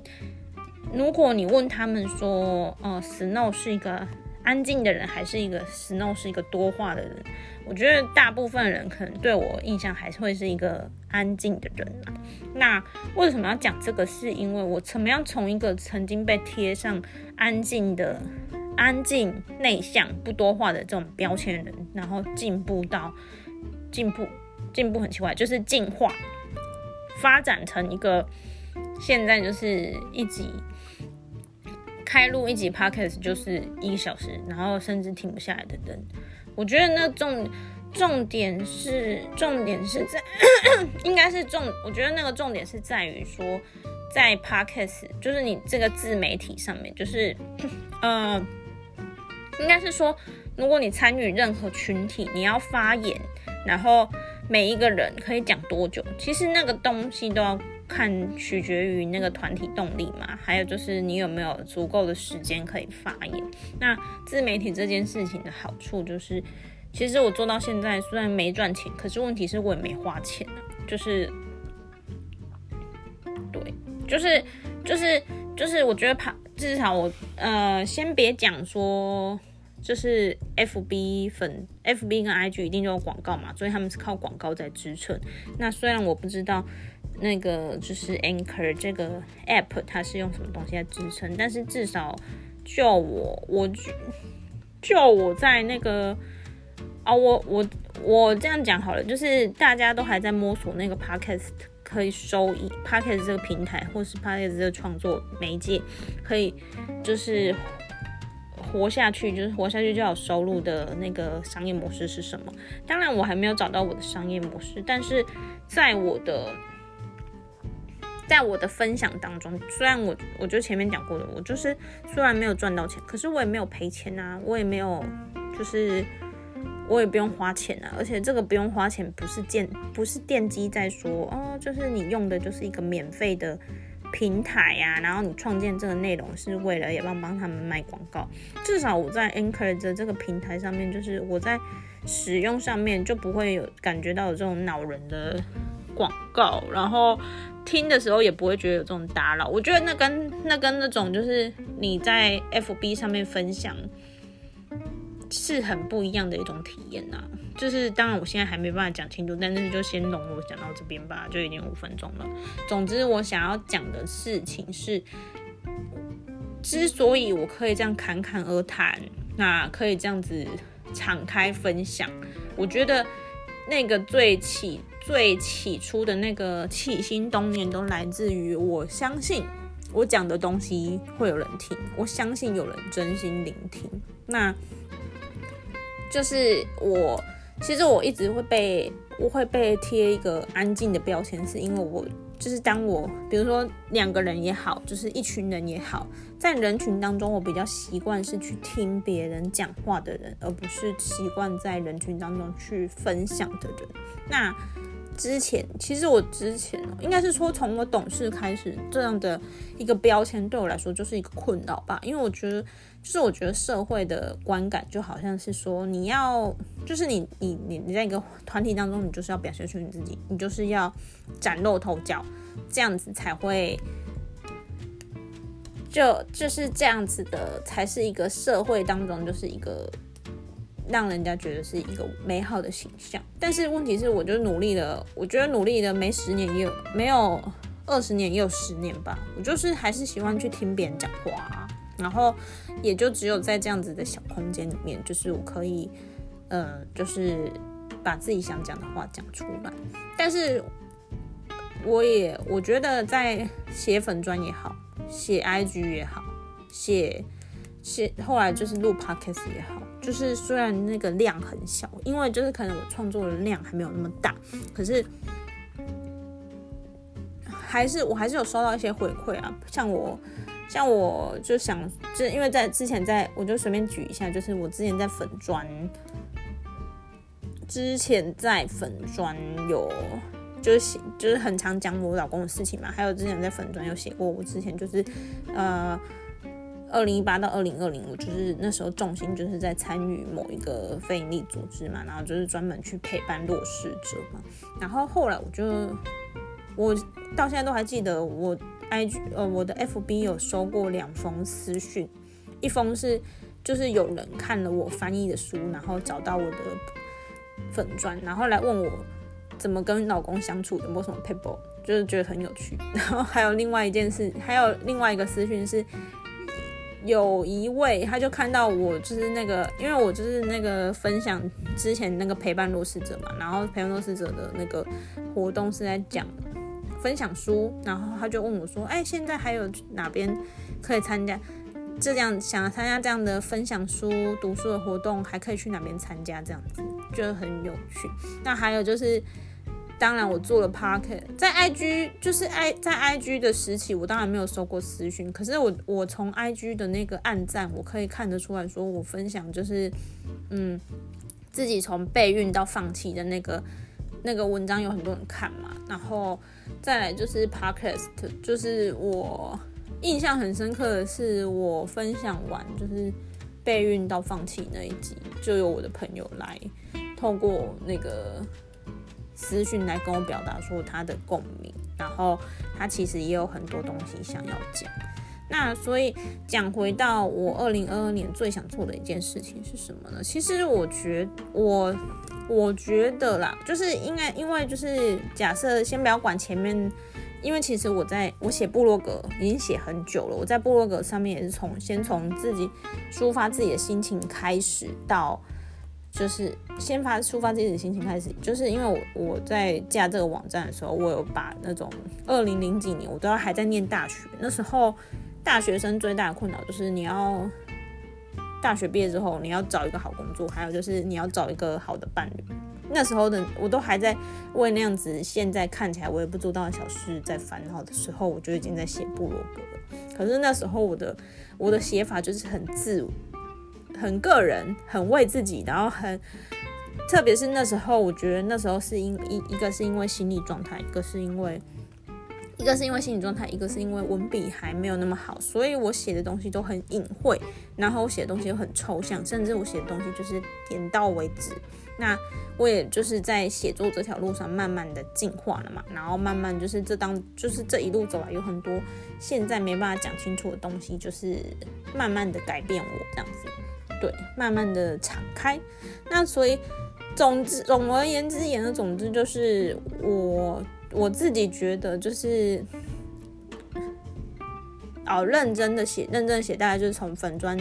如果你问他们说，呃，Snow 是一个安静的人，还是一个 Snow 是一个多话的人？我觉得大部分人可能对我印象还是会是一个安静的人啊。那为什么要讲这个？是因为我怎么样从一个曾经被贴上安静的、安静、内向、不多话的这种标签人，然后进步到进步、进步很奇怪，就是进化发展成一个现在就是一级。开录一集 podcast 就是一个小时，然后甚至停不下来的灯，我觉得那重重点是重点是在，应该是重，我觉得那个重点是在于说，在 podcast 就是你这个自媒体上面，就是 呃，应该是说，如果你参与任何群体，你要发言，然后每一个人可以讲多久，其实那个东西都要。看取决于那个团体动力嘛，还有就是你有没有足够的时间可以发言。那自媒体这件事情的好处就是，其实我做到现在虽然没赚钱，可是问题是我也没花钱啊。就是，对，就是就是就是，我觉得怕至少我呃，先别讲说，就是 F B 粉 F B 跟 I G 一定都有广告嘛，所以他们是靠广告在支撑。那虽然我不知道。那个就是 Anchor 这个 app，它是用什么东西来支撑？但是至少就我，我就我在那个啊，我我我这样讲好了，就是大家都还在摸索那个 podcast 可以收益，podcast 这个平台或是 podcast 这个创作媒介可以就是活下去，就是活下去就要有收入的那个商业模式是什么？当然我还没有找到我的商业模式，但是在我的在我的分享当中，虽然我我就前面讲过的，我就是虽然没有赚到钱，可是我也没有赔钱啊，我也没有就是我也不用花钱啊，而且这个不用花钱不是建不是奠基在说哦，就是你用的就是一个免费的平台呀，然后你创建这个内容是为了也帮帮他们卖广告，至少我在 Anchor 的这个平台上面，就是我在使用上面就不会有感觉到有这种恼人的广告，然后。听的时候也不会觉得有这种打扰，我觉得那跟那跟那种就是你在 FB 上面分享是很不一样的一种体验呐。就是当然我现在还没办法讲清楚，但是就先容我讲到这边吧，就已经五分钟了。总之我想要讲的事情是，之所以我可以这样侃侃而谈，那可以这样子敞开分享，我觉得那个最起。最起初的那个起心动念都来自于我相信我讲的东西会有人听，我相信有人真心聆听。那就是我，其实我一直会被我会被贴一个安静的标签，是因为我就是当我比如说两个人也好，就是一群人也好，在人群当中，我比较习惯是去听别人讲话的人，而不是习惯在人群当中去分享的人。那之前其实我之前应该是说从我懂事开始，这样的一个标签对我来说就是一个困扰吧。因为我觉得，是我觉得社会的观感就好像是说，你要就是你你你你在一个团体当中，你就是要表现出你自己，你就是要崭露头角，这样子才会就就是这样子的，才是一个社会当中就是一个。让人家觉得是一个美好的形象，但是问题是，我就努力了，我觉得努力了没十年也有，没有二十年也有十年吧。我就是还是喜欢去听别人讲话，然后也就只有在这样子的小空间里面，就是我可以，呃，就是把自己想讲的话讲出来。但是我也我觉得在写粉砖也好，写 IG 也好，写写后来就是录 Podcast 也好。就是虽然那个量很小，因为就是可能我创作的量还没有那么大，可是还是我还是有收到一些回馈啊。像我，像我就想，就因为在之前在，我就随便举一下，就是我之前在粉砖之前在粉砖有就是就是很常讲我老公的事情嘛，还有之前在粉砖有写过，我之前就是呃。二零一八到二零二零，我就是那时候重心就是在参与某一个非营利组织嘛，然后就是专门去陪伴弱势者嘛。然后后来我就，我到现在都还记得，我 IG 呃我的 FB 有收过两封私讯，一封是就是有人看了我翻译的书，然后找到我的粉砖，然后来问我怎么跟老公相处，有没有什么 people，就是觉得很有趣。然后还有另外一件事，还有另外一个私讯是。有一位，他就看到我就是那个，因为我就是那个分享之前那个陪伴弱势者嘛，然后陪伴弱势者的那个活动是在讲分享书，然后他就问我说：“哎，现在还有哪边可以参加这样想参加这样的分享书读书的活动，还可以去哪边参加？这样子觉得很有趣。那还有就是。”当然，我做了 Park，在 IG 就是 I 在 IG 的时期，我当然没有收过私讯。可是我我从 IG 的那个暗赞，我可以看得出来说，我分享就是嗯自己从备孕到放弃的那个那个文章有很多人看嘛。然后再来就是 Podcast，就是我印象很深刻的是，我分享完就是备孕到放弃那一集，就有我的朋友来透过那个。私讯来跟我表达说他的共鸣，然后他其实也有很多东西想要讲。那所以讲回到我二零二二年最想做的一件事情是什么呢？其实我觉我我觉得啦，就是应该因为就是假设先不要管前面，因为其实我在我写部落格已经写很久了，我在部落格上面也是从先从自己抒发自己的心情开始到。就是先发抒发自己的心情开始，就是因为我我在架这个网站的时候，我有把那种二零零几年我都要还在念大学，那时候大学生最大的困扰就是你要大学毕业之后你要找一个好工作，还有就是你要找一个好的伴侣。那时候的我都还在为那样子现在看起来我也不知道的小事在烦恼的时候，我就已经在写部落格了。可是那时候我的我的写法就是很自。很个人，很为自己，然后很，特别是那时候，我觉得那时候是因一一个是因为心理状态，一个是因为一个是因为心理状态，一个是因为文笔还没有那么好，所以我写的东西都很隐晦，然后我写的东西又很抽象，甚至我写的东西就是点到为止。那我也就是在写作这条路上慢慢的进化了嘛，然后慢慢就是这当就是这一路走来有很多现在没办法讲清楚的东西，就是慢慢的改变我这样子。对，慢慢的敞开。那所以，总之，总而言之，言的总之就是我我自己觉得就是，哦，认真的写，认真写，大概就是从粉砖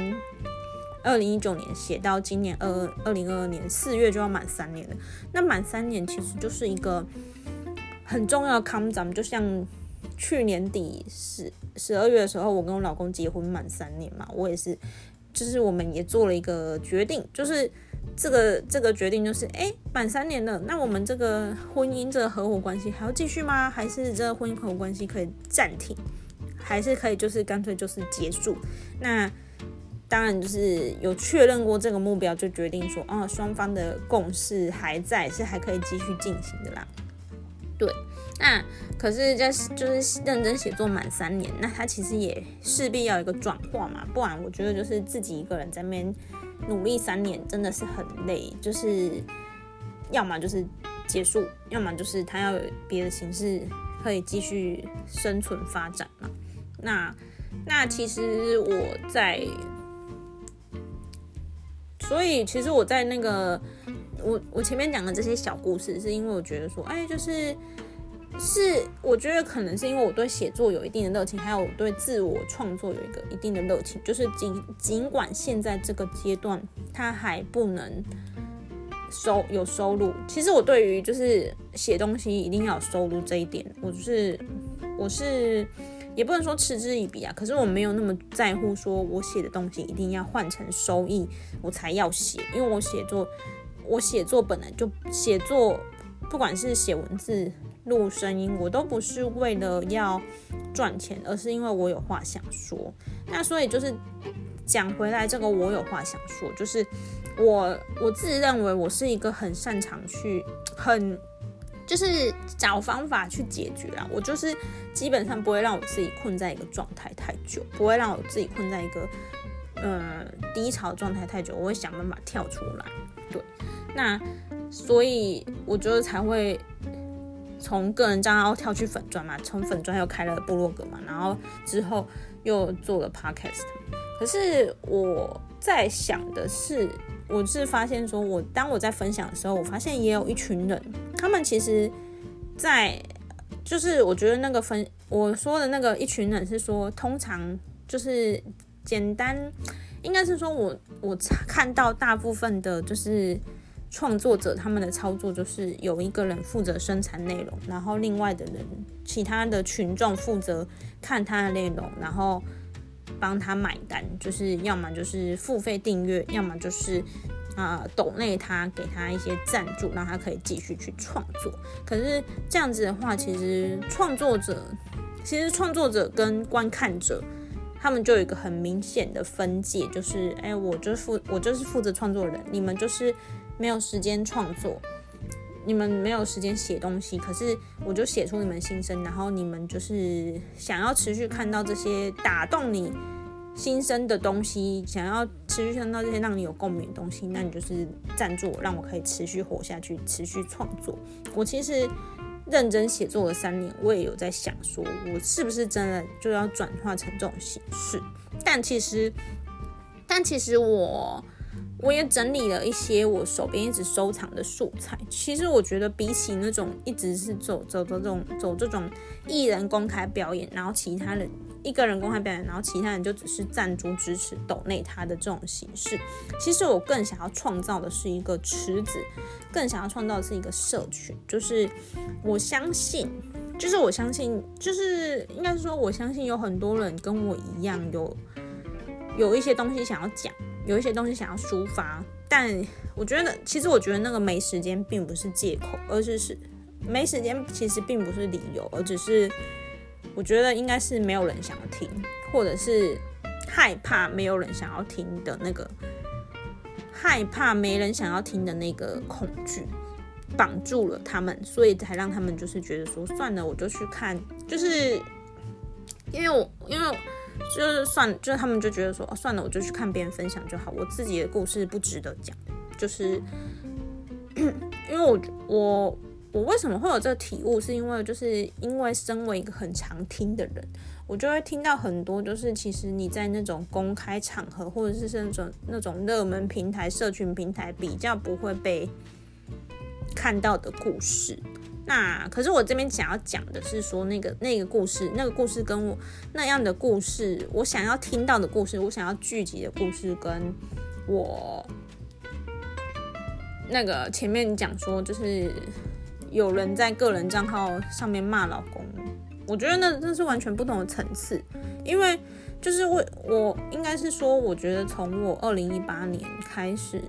二零一九年写到今年二二零二二年四月就要满三年了。那满三年其实就是一个很重要的坎，咱们，就像去年底十十二月的时候，我跟我老公结婚满三年嘛，我也是。就是我们也做了一个决定，就是这个这个决定就是，哎，满三年了，那我们这个婚姻这个合伙关系还要继续吗？还是这个婚姻合伙关系可以暂停？还是可以就是干脆就是结束？那当然就是有确认过这个目标，就决定说，啊，双方的共识还在，是还可以继续进行的啦。对。那可是，在就是认真写作满三年，那他其实也势必要一个转化嘛，不然我觉得就是自己一个人在那边努力三年，真的是很累。就是要么就是结束，要么就是他要有别的形式可以继续生存发展嘛。那那其实我在，所以其实我在那个我我前面讲的这些小故事，是因为我觉得说，哎，就是。是，我觉得可能是因为我对写作有一定的热情，还有我对自我创作有一个一定的热情。就是尽尽管现在这个阶段它还不能收有收入，其实我对于就是写东西一定要有收入这一点，我就是我是也不能说嗤之以鼻啊。可是我没有那么在乎，说我写的东西一定要换成收益我才要写，因为我写作我写作本来就写作，不管是写文字。录声音，我都不是为了要赚钱，而是因为我有话想说。那所以就是讲回来，这个我有话想说，就是我我自己认为我是一个很擅长去很就是找方法去解决啊，我就是基本上不会让我自己困在一个状态太久，不会让我自己困在一个呃低潮状态太久，我会想办法跳出来。对，那所以我觉得才会从个人账号跳去粉砖嘛，从粉砖又开了部落格嘛，然后之后又做了 podcast。可是我在想的是。我是发现说，我当我在分享的时候，我发现也有一群人，他们其实，在就是我觉得那个分我说的那个一群人是说，通常就是简单，应该是说我我看到大部分的就是创作者他们的操作，就是有一个人负责生产内容，然后另外的人其他的群众负责看他的内容，然后。帮他买单，就是要么就是付费订阅，要么就是啊抖内他给他一些赞助，让他可以继续去创作。可是这样子的话，其实创作者其实创作者跟观看者他们就有一个很明显的分界，就是哎，我就是负我就是负责创作人，你们就是没有时间创作。你们没有时间写东西，可是我就写出你们心声，然后你们就是想要持续看到这些打动你心声的东西，想要持续看到这些让你有共鸣的东西，那你就是赞助我，让我可以持续活下去，持续创作。我其实认真写作了三年，我也有在想，说我是不是真的就要转化成这种形式？但其实，但其实我。我也整理了一些我手边一直收藏的素材。其实我觉得比起那种一直是走走走这种走这种艺人公开表演，然后其他人一个人公开表演，然后其他人就只是赞助支持抖内他的这种形式，其实我更想要创造的是一个池子，更想要创造的是一个社群。就是我相信，就是我相信，就是应该是说，我相信有很多人跟我一样，有有一些东西想要讲。有一些东西想要抒发，但我觉得，其实我觉得那个没时间并不是借口，而是是没时间其实并不是理由，而只是我觉得应该是没有人想要听，或者是害怕没有人想要听的那个害怕没人想要听的那个恐惧绑住了他们，所以才让他们就是觉得说算了，我就去看，就是因为我因为。就是算，就是他们就觉得说，算了，我就去看别人分享就好，我自己的故事不值得讲。就是 因为我我我为什么会有这个体悟，是因为就是因为身为一个很常听的人，我就会听到很多，就是其实你在那种公开场合，或者是那种那种热门平台、社群平台比较不会被看到的故事。那可是我这边想要讲的是说，那个那个故事，那个故事跟我那样的故事，我想要听到的故事，我想要聚集的故事，跟我那个前面讲说，就是有人在个人账号上面骂老公，我觉得那那是完全不同的层次，因为就是我我应该是说，我觉得从我二零一八年开始。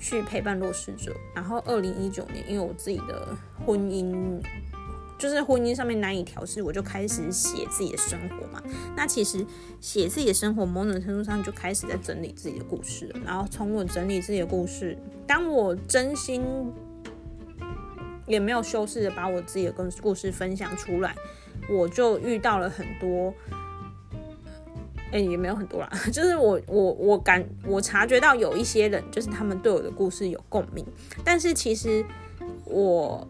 去陪伴弱势者，然后二零一九年，因为我自己的婚姻就是婚姻上面难以调试，我就开始写自己的生活嘛。那其实写自己的生活，某种程度上就开始在整理自己的故事了。然后从我整理自己的故事，当我真心也没有修饰的把我自己的故故事分享出来，我就遇到了很多。哎，也没有很多啦，就是我我我感我察觉到有一些人，就是他们对我的故事有共鸣，但是其实我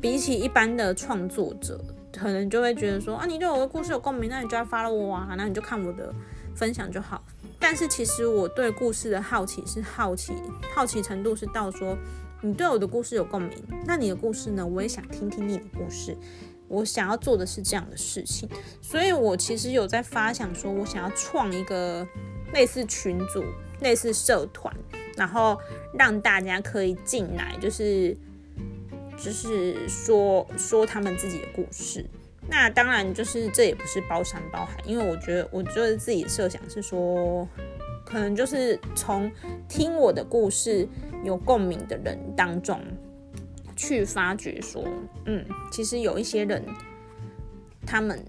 比起一般的创作者，可能就会觉得说啊，你对我的故事有共鸣，那你就要发了我啊，那你就看我的分享就好。但是其实我对故事的好奇是好奇，好奇程度是到说你对我的故事有共鸣，那你的故事呢，我也想听听你的故事。我想要做的是这样的事情，所以我其实有在发想，说我想要创一个类似群组、类似社团，然后让大家可以进来，就是就是说说他们自己的故事。那当然，就是这也不是包山包海，因为我觉得，我觉得自己设想是说，可能就是从听我的故事有共鸣的人当中。去发掘说，嗯，其实有一些人，他们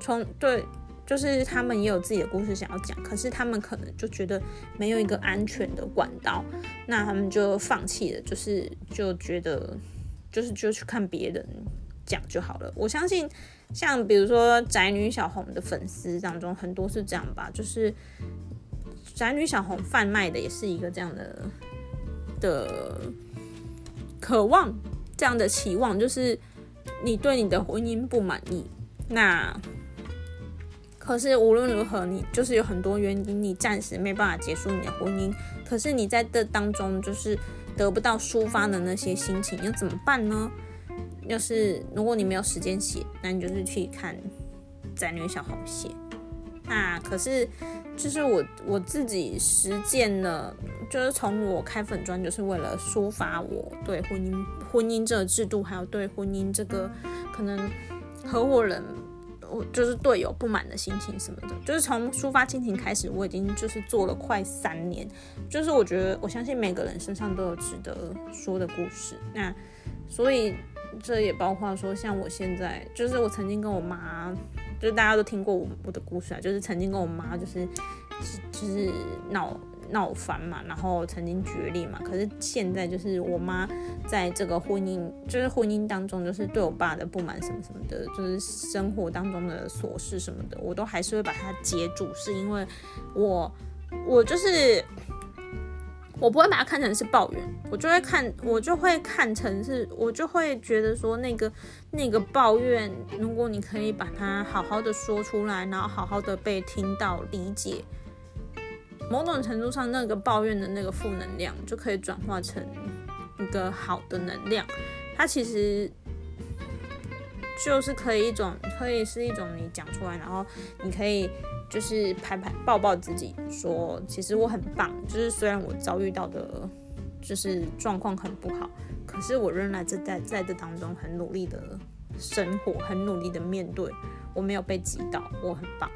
从对就是他们也有自己的故事想要讲，可是他们可能就觉得没有一个安全的管道，那他们就放弃了，就是就觉得就是就去看别人讲就好了。我相信，像比如说宅女小红的粉丝当中，很多是这样吧，就是宅女小红贩卖的也是一个这样的的渴望，这样的期望，就是你对你的婚姻不满意，那。可是无论如何，你就是有很多原因，你暂时没办法结束你的婚姻。可是你在这当中就是得不到抒发的那些心情，要怎么办呢？要是如果你没有时间写，那你就是去看宅女小红写。那可是就是我我自己实践了，就是从我开粉砖，就是为了抒发我对婚姻婚姻这个制度，还有对婚姻这个可能合伙人。我就是队友不满的心情什么的，就是从抒发亲情开始，我已经就是做了快三年。就是我觉得，我相信每个人身上都有值得说的故事。那所以这也包括说，像我现在，就是我曾经跟我妈，就是大家都听过我我的故事啊，就是曾经跟我妈就是就是闹。闹翻嘛，然后曾经决裂嘛，可是现在就是我妈在这个婚姻，就是婚姻当中，就是对我爸的不满什么什么的，就是生活当中的琐事什么的，我都还是会把它接住，是因为我我就是我不会把它看成是抱怨，我就会看我就会看成是，我就会觉得说那个那个抱怨，如果你可以把它好好的说出来，然后好好的被听到理解。某种程度上，那个抱怨的那个负能量就可以转化成一个好的能量。它其实就是可以一种，可以是一种你讲出来，然后你可以就是拍拍抱抱自己，说其实我很棒。就是虽然我遭遇到的，就是状况很不好，可是我仍然在在在这当中很努力的生活，很努力的面对，我没有被击倒，我很棒。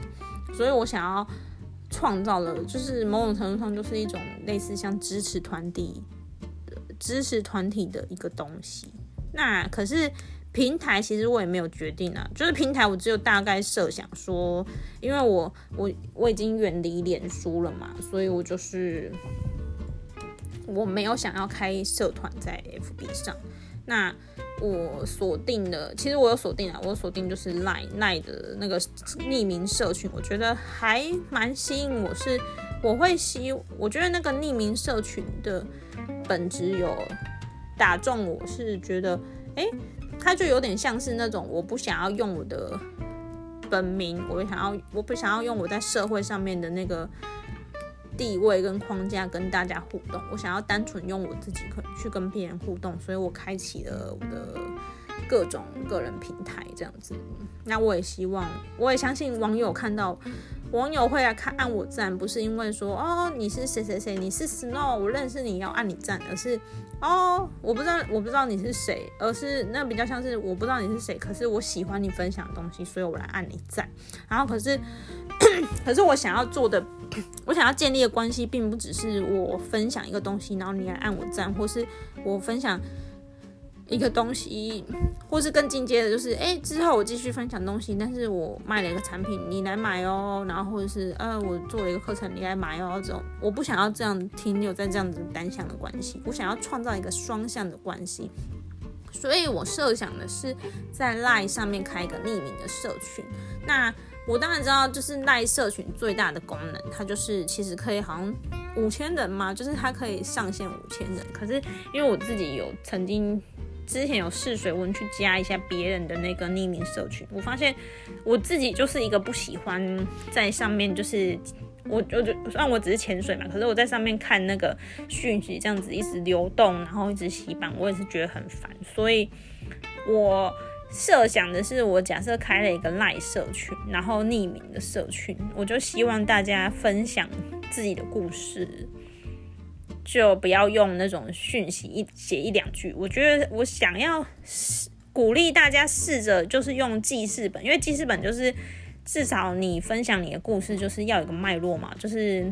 所以我想要。创造了，就是某种程度上就是一种类似像支持团体支持团体的一个东西。那可是平台，其实我也没有决定啊。就是平台，我只有大概设想说，因为我我我已经远离脸书了嘛，所以我就是我没有想要开社团在 FB 上。那我锁定的，其实我有锁定啊，我锁定就是赖赖的那个匿名社群，我觉得还蛮吸引我，是我会吸，我觉得那个匿名社群的本质有打中我，是觉得，哎，他就有点像是那种我不想要用我的本名，我想要我不想要用我在社会上面的那个。地位跟框架跟大家互动，我想要单纯用我自己可去跟别人互动，所以我开启了我的各种个人平台这样子。那我也希望，我也相信网友看到，网友会来看按我赞，不是因为说哦你是谁谁谁，你是 Snow，我认识你要按你赞，而是哦我不知道我不知道你是谁，而是那比较像是我不知道你是谁，可是我喜欢你分享的东西，所以我来按你赞。然后可是 可是我想要做的。我想要建立的关系，并不只是我分享一个东西，然后你来按我赞，或是我分享一个东西，或是更进阶的，就是哎，之后我继续分享东西，但是我卖了一个产品，你来买哦，然后或者是呃，我做了一个课程，你来买哦，这种我不想要这样停留在这样子单向的关系，我想要创造一个双向的关系，所以我设想的是在 Line 上面开一个匿名的社群，那。我当然知道，就是赖社群最大的功能，它就是其实可以好像五千人嘛，就是它可以上线五千人。可是因为我自己有曾经之前有试水温去加一下别人的那个匿名社群，我发现我自己就是一个不喜欢在上面，就是我我就虽然我只是潜水嘛，可是我在上面看那个讯息这样子一直流动，然后一直洗版，我也是觉得很烦，所以我。设想的是，我假设开了一个赖社群，然后匿名的社群，我就希望大家分享自己的故事，就不要用那种讯息一写一两句。我觉得我想要鼓励大家试着就是用记事本，因为记事本就是至少你分享你的故事就是要有个脉络嘛，就是。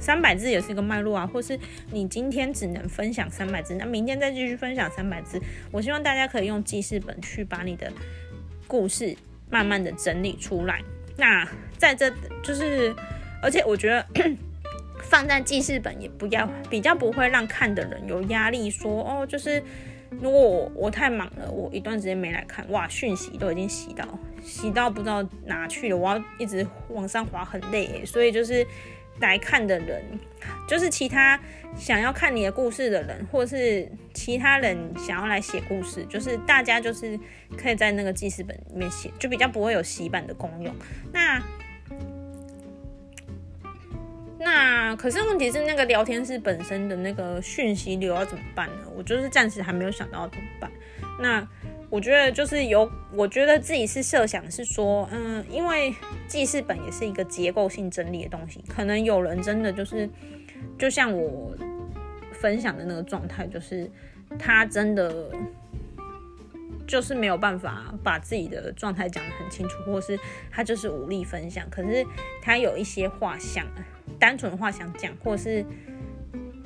三百字也是一个脉络啊，或是你今天只能分享三百字，那明天再继续分享三百字。我希望大家可以用记事本去把你的故事慢慢的整理出来，那在这就是，而且我觉得放在记事本也不要比较不会让看的人有压力，说哦，就是如果我我太忙了，我一段时间没来看，哇，讯息都已经洗到洗到不知道哪去了，我要一直往上滑，很累，所以就是。来看的人，就是其他想要看你的故事的人，或是其他人想要来写故事，就是大家就是可以在那个记事本里面写，就比较不会有洗版的功用。那那可是问题是，那个聊天室本身的那个讯息流要怎么办呢？我就是暂时还没有想到怎么办。那。我觉得就是有，我觉得自己是设想是说，嗯，因为记事本也是一个结构性整理的东西，可能有人真的就是，就像我分享的那个状态，就是他真的就是没有办法把自己的状态讲得很清楚，或是他就是无力分享，可是他有一些话想，单纯的话想讲，或是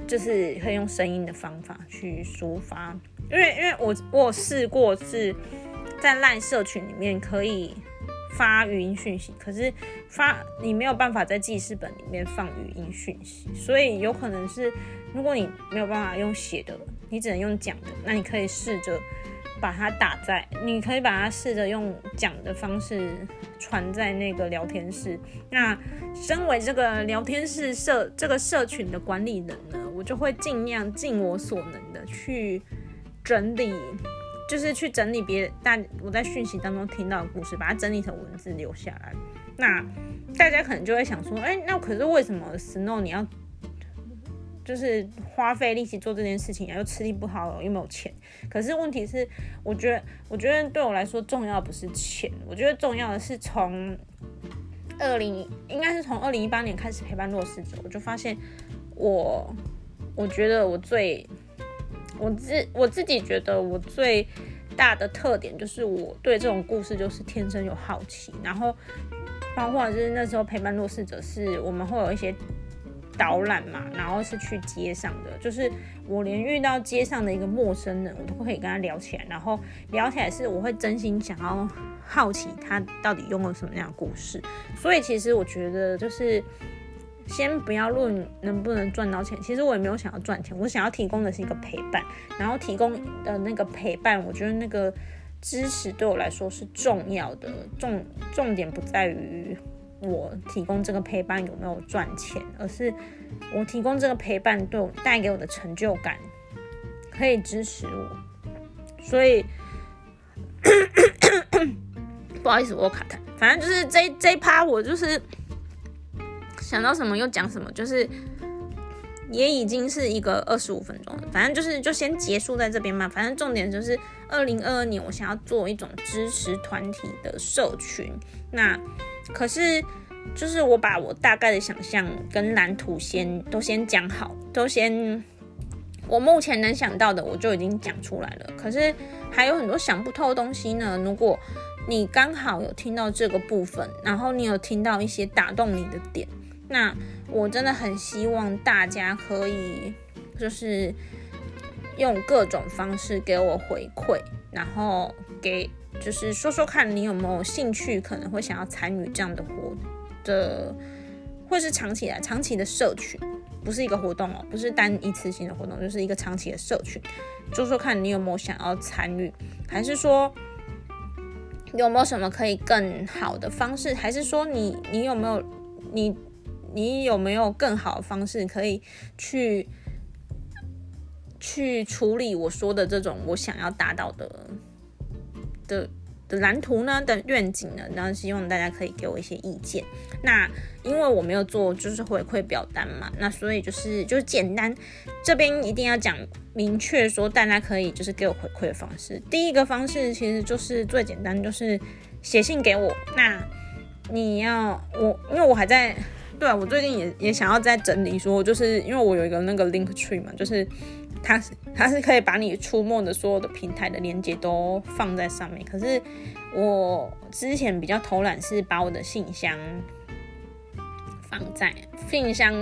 就是可以用声音的方法去抒发。因为因为我我试过是在赖社群里面可以发语音讯息，可是发你没有办法在记事本里面放语音讯息，所以有可能是如果你没有办法用写的，你只能用讲的，那你可以试着把它打在，你可以把它试着用讲的方式传在那个聊天室。那身为这个聊天室社这个社群的管理人呢，我就会尽量尽我所能的去。整理就是去整理别大我在讯息当中听到的故事，把它整理成文字留下来。那大家可能就会想说，哎，那可是为什么 Snow 你要就是花费力气做这件事情，又吃力不好，又没有钱？可是问题是，我觉得，我觉得对我来说重要不是钱，我觉得重要的是从二零应该是从二零一八年开始陪伴弱势者，我就发现我我觉得我最。我自我自己觉得，我最大的特点就是我对这种故事就是天生有好奇，然后包括就是那时候陪伴弱势者，是我们会有一些导览嘛，然后是去街上的，就是我连遇到街上的一个陌生人，我都可以跟他聊起来，然后聊起来是我会真心想要好奇他到底用了什么样的故事，所以其实我觉得就是。先不要论能不能赚到钱，其实我也没有想要赚钱，我想要提供的是一个陪伴，然后提供的那个陪伴，我觉得那个知识对我来说是重要的，重重点不在于我提供这个陪伴有没有赚钱，而是我提供这个陪伴对我带给我的成就感，可以支持我，所以 不好意思，我卡痰，反正就是这这趴我就是。想到什么又讲什么，就是也已经是一个二十五分钟了。反正就是就先结束在这边嘛。反正重点就是二零二二年，我想要做一种支持团体的社群。那可是就是我把我大概的想象跟蓝图先都先讲好，都先我目前能想到的我就已经讲出来了。可是还有很多想不透的东西呢。如果你刚好有听到这个部分，然后你有听到一些打动你的点。那我真的很希望大家可以，就是用各种方式给我回馈，然后给就是说说看你有没有兴趣，可能会想要参与这样的活的，或是长期来长期的社群，不是一个活动哦，不是单一次性的活动，就是一个长期的社群。说说看你有没有想要参与，还是说有没有什么可以更好的方式，还是说你你有没有你。你有没有更好的方式可以去去处理我说的这种我想要达到的的的蓝图呢？的愿景呢？然后希望大家可以给我一些意见。那因为我没有做就是回馈表单嘛，那所以就是就是简单这边一定要讲明确说大家可以就是给我回馈的方式。第一个方式其实就是最简单，就是写信给我。那你要我因为我还在。对啊，我最近也也想要再整理，说就是因为我有一个那个 link tree 嘛，就是它是它是可以把你出没的所有的平台的连接都放在上面。可是我之前比较偷懒，是把我的信箱放在信箱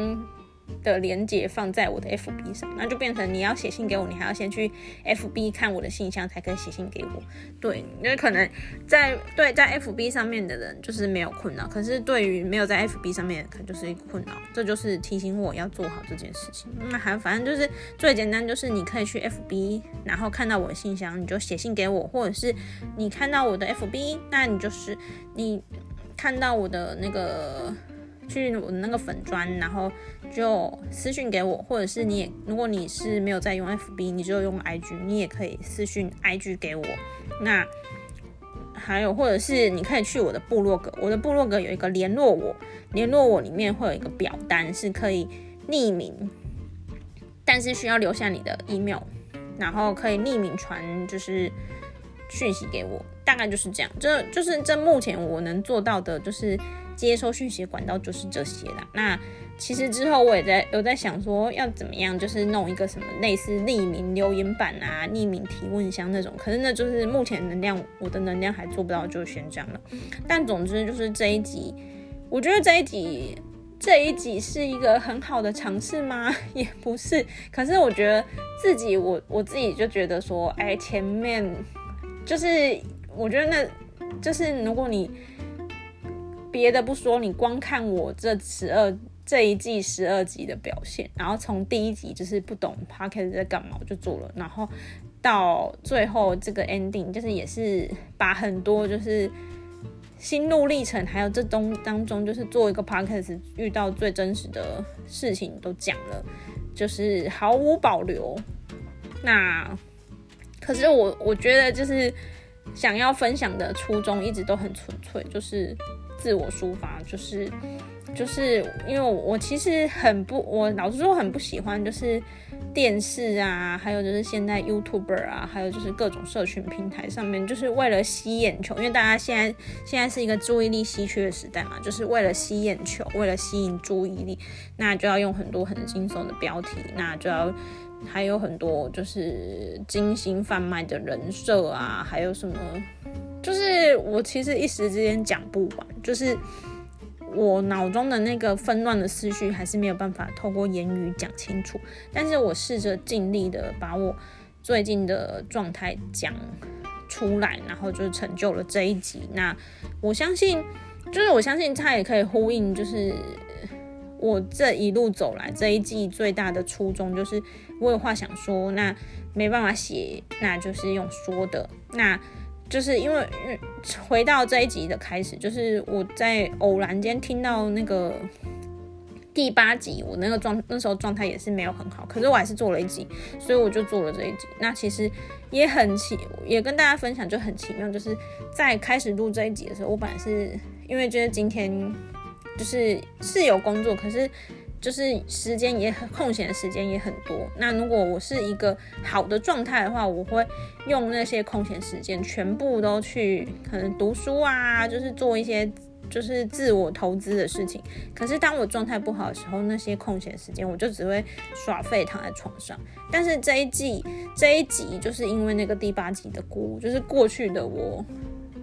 的连接放在我的 FB 上，那就变成你要写信给我，你还要先去 FB 看我的信箱才可以写信给我。对，因为可能在对在 FB 上面的人就是没有困扰，可是对于没有在 FB 上面，可能就是一个困扰。这就是提醒我要做好这件事情。那还反正就是最简单，就是你可以去 FB，然后看到我的信箱，你就写信给我，或者是你看到我的 FB，那你就是你看到我的那个。去我的那个粉砖，然后就私讯给我，或者是你也，如果你是没有在用 FB，你就用 IG，你也可以私讯 IG 给我。那还有，或者是你可以去我的部落格，我的部落格有一个联络我，联络我里面会有一个表单，是可以匿名，但是需要留下你的 email，然后可以匿名传就是讯息给我，大概就是这样。这就是这目前我能做到的，就是。接收讯息管道就是这些啦。那其实之后我也在有在想说要怎么样，就是弄一个什么类似匿名留言板啊、匿名提问箱那种。可是那就是目前能量，我的能量还做不到，就先这样了。但总之就是这一集，我觉得这一集这一集是一个很好的尝试吗？也不是。可是我觉得自己，我我自己就觉得说，哎，前面就是我觉得那就是如果你。别的不说，你光看我这十二这一季十二集的表现，然后从第一集就是不懂 p o c k e t 在干嘛，我就做了，然后到最后这个 ending，就是也是把很多就是心路历程，还有这中当中就是做一个 p o c k e t 遇到最真实的事情都讲了，就是毫无保留。那可是我我觉得就是想要分享的初衷一直都很纯粹，就是。自我抒发就是，就是因为我其实很不，我老实说很不喜欢，就是电视啊，还有就是现在 YouTuber 啊，还有就是各种社群平台上面，就是为了吸眼球，因为大家现在现在是一个注意力稀缺的时代嘛，就是为了吸眼球，为了吸引注意力，那就要用很多很惊悚的标题，那就要还有很多就是精心贩卖的人设啊，还有什么。就是我其实一时之间讲不完，就是我脑中的那个纷乱的思绪还是没有办法透过言语讲清楚。但是我试着尽力的把我最近的状态讲出来，然后就成就了这一集。那我相信，就是我相信它也可以呼应，就是我这一路走来这一季最大的初衷，就是我有话想说，那没办法写，那就是用说的那。就是因为回到这一集的开始，就是我在偶然间听到那个第八集，我那个状那时候状态也是没有很好，可是我还是做了一集，所以我就做了这一集。那其实也很奇，也跟大家分享就很奇妙，就是在开始录这一集的时候，我本来是因为觉得今天就是是有工作，可是。就是时间也很空闲的时间也很多。那如果我是一个好的状态的话，我会用那些空闲时间全部都去可能读书啊，就是做一些就是自我投资的事情。可是当我状态不好的时候，那些空闲时间我就只会耍废躺在床上。但是这一季这一集就是因为那个第八集的鼓舞，就是过去的我。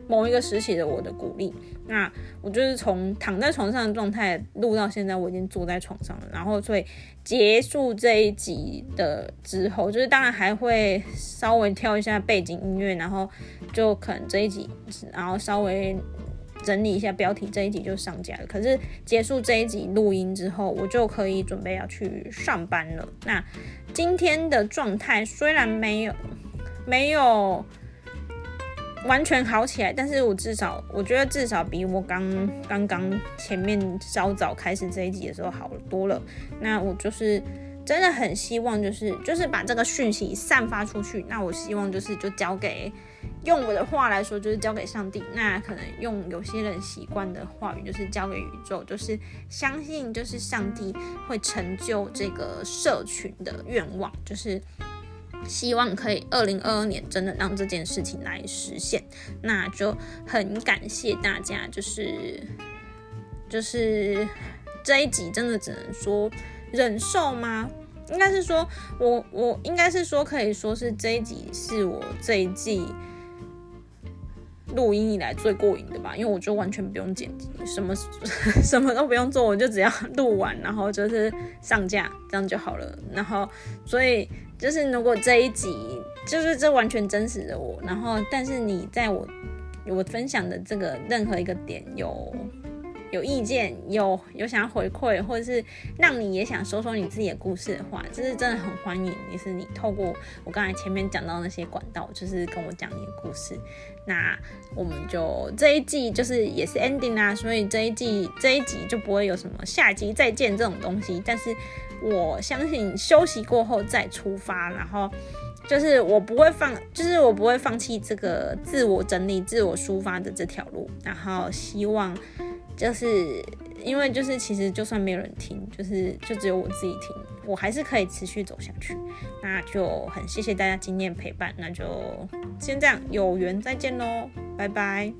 某一个时期的我的鼓励，那我就是从躺在床上的状态录到现在，我已经坐在床上了。然后所以结束这一集的之后，就是当然还会稍微跳一下背景音乐，然后就可能这一集，然后稍微整理一下标题，这一集就上架了。可是结束这一集录音之后，我就可以准备要去上班了。那今天的状态虽然没有没有。完全好起来，但是我至少我觉得至少比我刚刚刚前面稍早开始这一集的时候好多了。那我就是真的很希望，就是就是把这个讯息散发出去。那我希望就是就交给用我的话来说，就是交给上帝。那可能用有些人习惯的话语，就是交给宇宙，就是相信就是上帝会成就这个社群的愿望，就是。希望可以二零二二年真的让这件事情来实现，那就很感谢大家。就是就是这一集真的只能说忍受吗？应该是说我我应该是说可以说是这一集是我这一季录音以来最过瘾的吧，因为我就完全不用剪辑，什么 什么都不用做，我就只要录完，然后就是上架，这样就好了。然后，所以就是如果这一集就是这完全真实的我，然后但是你在我我分享的这个任何一个点有。有意见，有有想要回馈，或者是让你也想说说你自己的故事的话，这是真的很欢迎。也是你透过我刚才前面讲到那些管道，就是跟我讲你的故事。那我们就这一季就是也是 ending 啊，所以这一季这一集就不会有什么下集再见这种东西。但是我相信休息过后再出发，然后就是我不会放，就是我不会放弃这个自我整理、自我抒发的这条路。然后希望。就是因为就是其实就算没有人听，就是就只有我自己听，我还是可以持续走下去。那就很谢谢大家今天陪伴，那就先这样，有缘再见喽，拜拜。